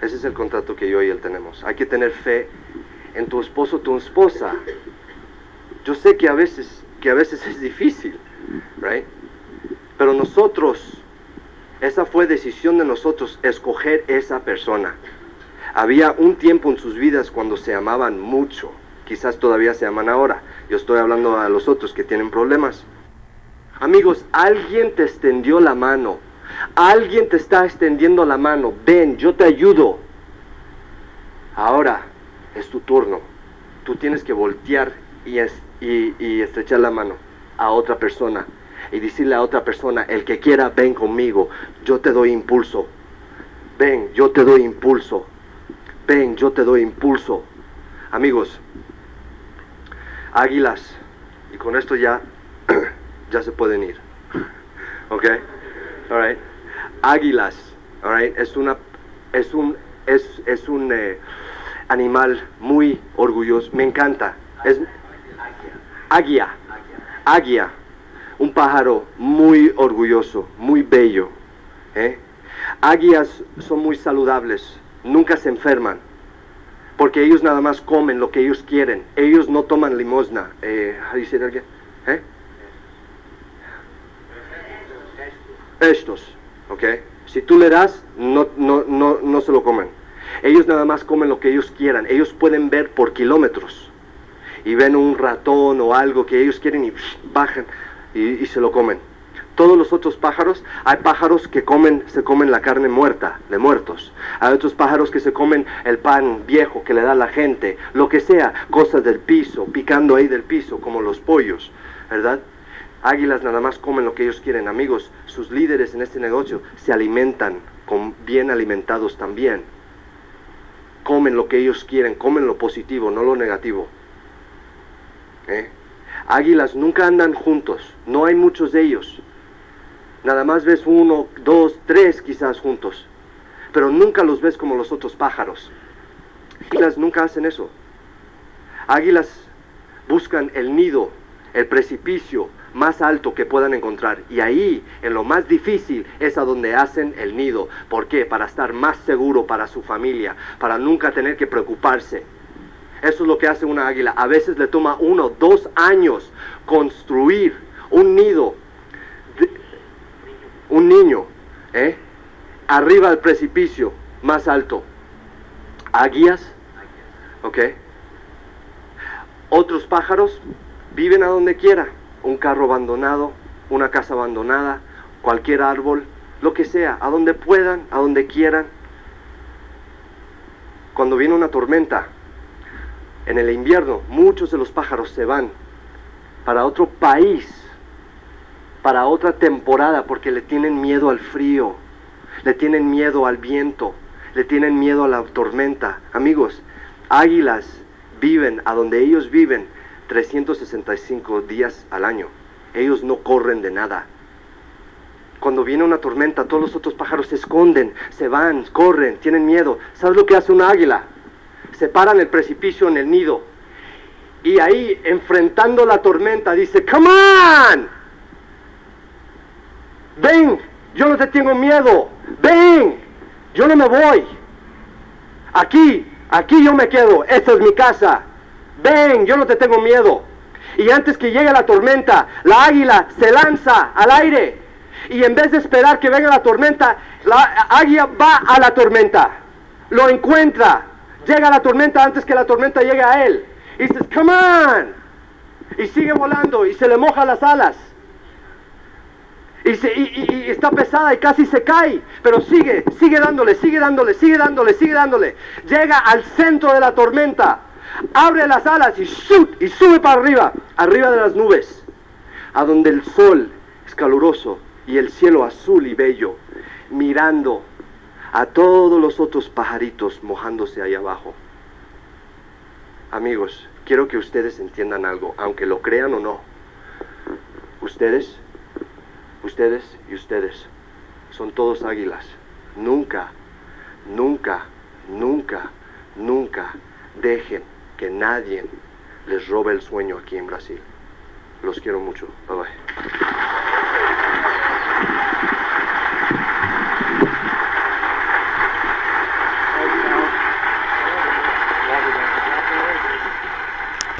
Ese es el contrato que yo y él tenemos. Hay que tener fe en tu esposo, tu esposa. Yo sé que a veces, que a veces es difícil, right? Pero nosotros, esa fue decisión de nosotros, escoger esa persona. Había un tiempo en sus vidas cuando se amaban mucho. Quizás todavía se aman ahora. Yo estoy hablando a los otros que tienen problemas. Amigos, alguien te extendió la mano. Alguien te está extendiendo la mano. Ven, yo te ayudo. Ahora es tu turno. Tú tienes que voltear y, estrechar la mano a otra persona y decirle a otra persona, el que quiera, ven conmigo. Yo te doy impulso. Ven, yo te doy impulso. Ven, yo te doy impulso. Amigos, águilas, y con esto ya ya se pueden ir. ¿Ok? Alright. Águilas, alright, es una es un es, es un eh, animal muy orgulloso, me encanta. Es águia. Águia. Un pájaro muy orgulloso, muy bello. ¿eh? Águilas son muy saludables, nunca se enferman, porque ellos nada más comen lo que ellos quieren. Ellos no toman limosna. Eh, estos, ¿ok? Si tú le das, no, no, no, no se lo comen. Ellos nada más comen lo que ellos quieran. Ellos pueden ver por kilómetros y ven un ratón o algo que ellos quieren y bajan y, se lo comen. Todos los otros pájaros, hay pájaros que comen, se comen la carne muerta, de muertos. Hay otros pájaros que se comen el pan viejo que le da la gente, lo que sea, cosas del piso, picando ahí del piso, como los pollos, ¿verdad? Águilas nada más comen lo que ellos quieren, amigos. Sus líderes en este negocio se alimentan con bien alimentados también. Comen lo que ellos quieren, comen lo positivo, no lo negativo. ¿Eh? Águilas nunca andan juntos, no hay muchos de ellos. Nada más ves uno, dos, tres quizás juntos, pero nunca los ves como los otros pájaros. Águilas nunca hacen eso. Águilas buscan el nido, el precipicio, más alto que puedan encontrar. Y ahí, en lo más difícil, es a donde hacen el nido. ¿Por qué? Para estar más seguro para su familia, para nunca tener que preocuparse. Eso es lo que hace una águila. A veces le toma uno, dos años construir un nido, un niño, ¿eh? arriba del precipicio más alto. Águilas, ¿ok? Otros pájaros viven a donde quiera un carro abandonado, una casa abandonada, cualquier árbol, lo que sea, a donde puedan, a donde quieran. Cuando viene una tormenta, en el invierno, muchos de los pájaros se van para otro país, para otra temporada, porque le tienen miedo al frío, le tienen miedo al viento, le tienen miedo a la tormenta. Amigos, águilas viven a donde ellos viven 365 días al año. Ellos no corren de nada. Cuando viene una tormenta, todos los otros pájaros se esconden, se van, corren, tienen miedo. ¿Sabes lo que hace una águila? Se para en el precipicio, en el nido. Y ahí, enfrentando la tormenta, dice, ¡Come on! Ven, yo no te tengo miedo. Ven, yo no me voy. Aquí, aquí yo me quedo. Esta es mi casa ven, yo no te tengo miedo. Y antes que llegue la tormenta, la águila se lanza al aire. Y en vez de esperar que venga la tormenta, la águila va a la tormenta. Lo encuentra. Llega a la tormenta antes que la tormenta llegue a él. Y dice, come on. Y sigue volando y se le moja las alas. Y, y, está pesada y casi se cae, pero sigue, sigue dándole, sigue dándole, sigue dándole, sigue dándole. Llega al centro de la tormenta abre las alas y, y sube para arriba, arriba de las nubes, a donde el sol es caluroso y el cielo azul y bello, mirando a todos los otros pajaritos mojándose ahí abajo. Amigos, quiero que ustedes entiendan algo, aunque lo crean o no. Ustedes, ustedes y ustedes son todos águilas. Nunca, nunca, nunca, nunca dejen que nadie les robe el sueño aquí en Brasil. Los quiero mucho. Bye bye.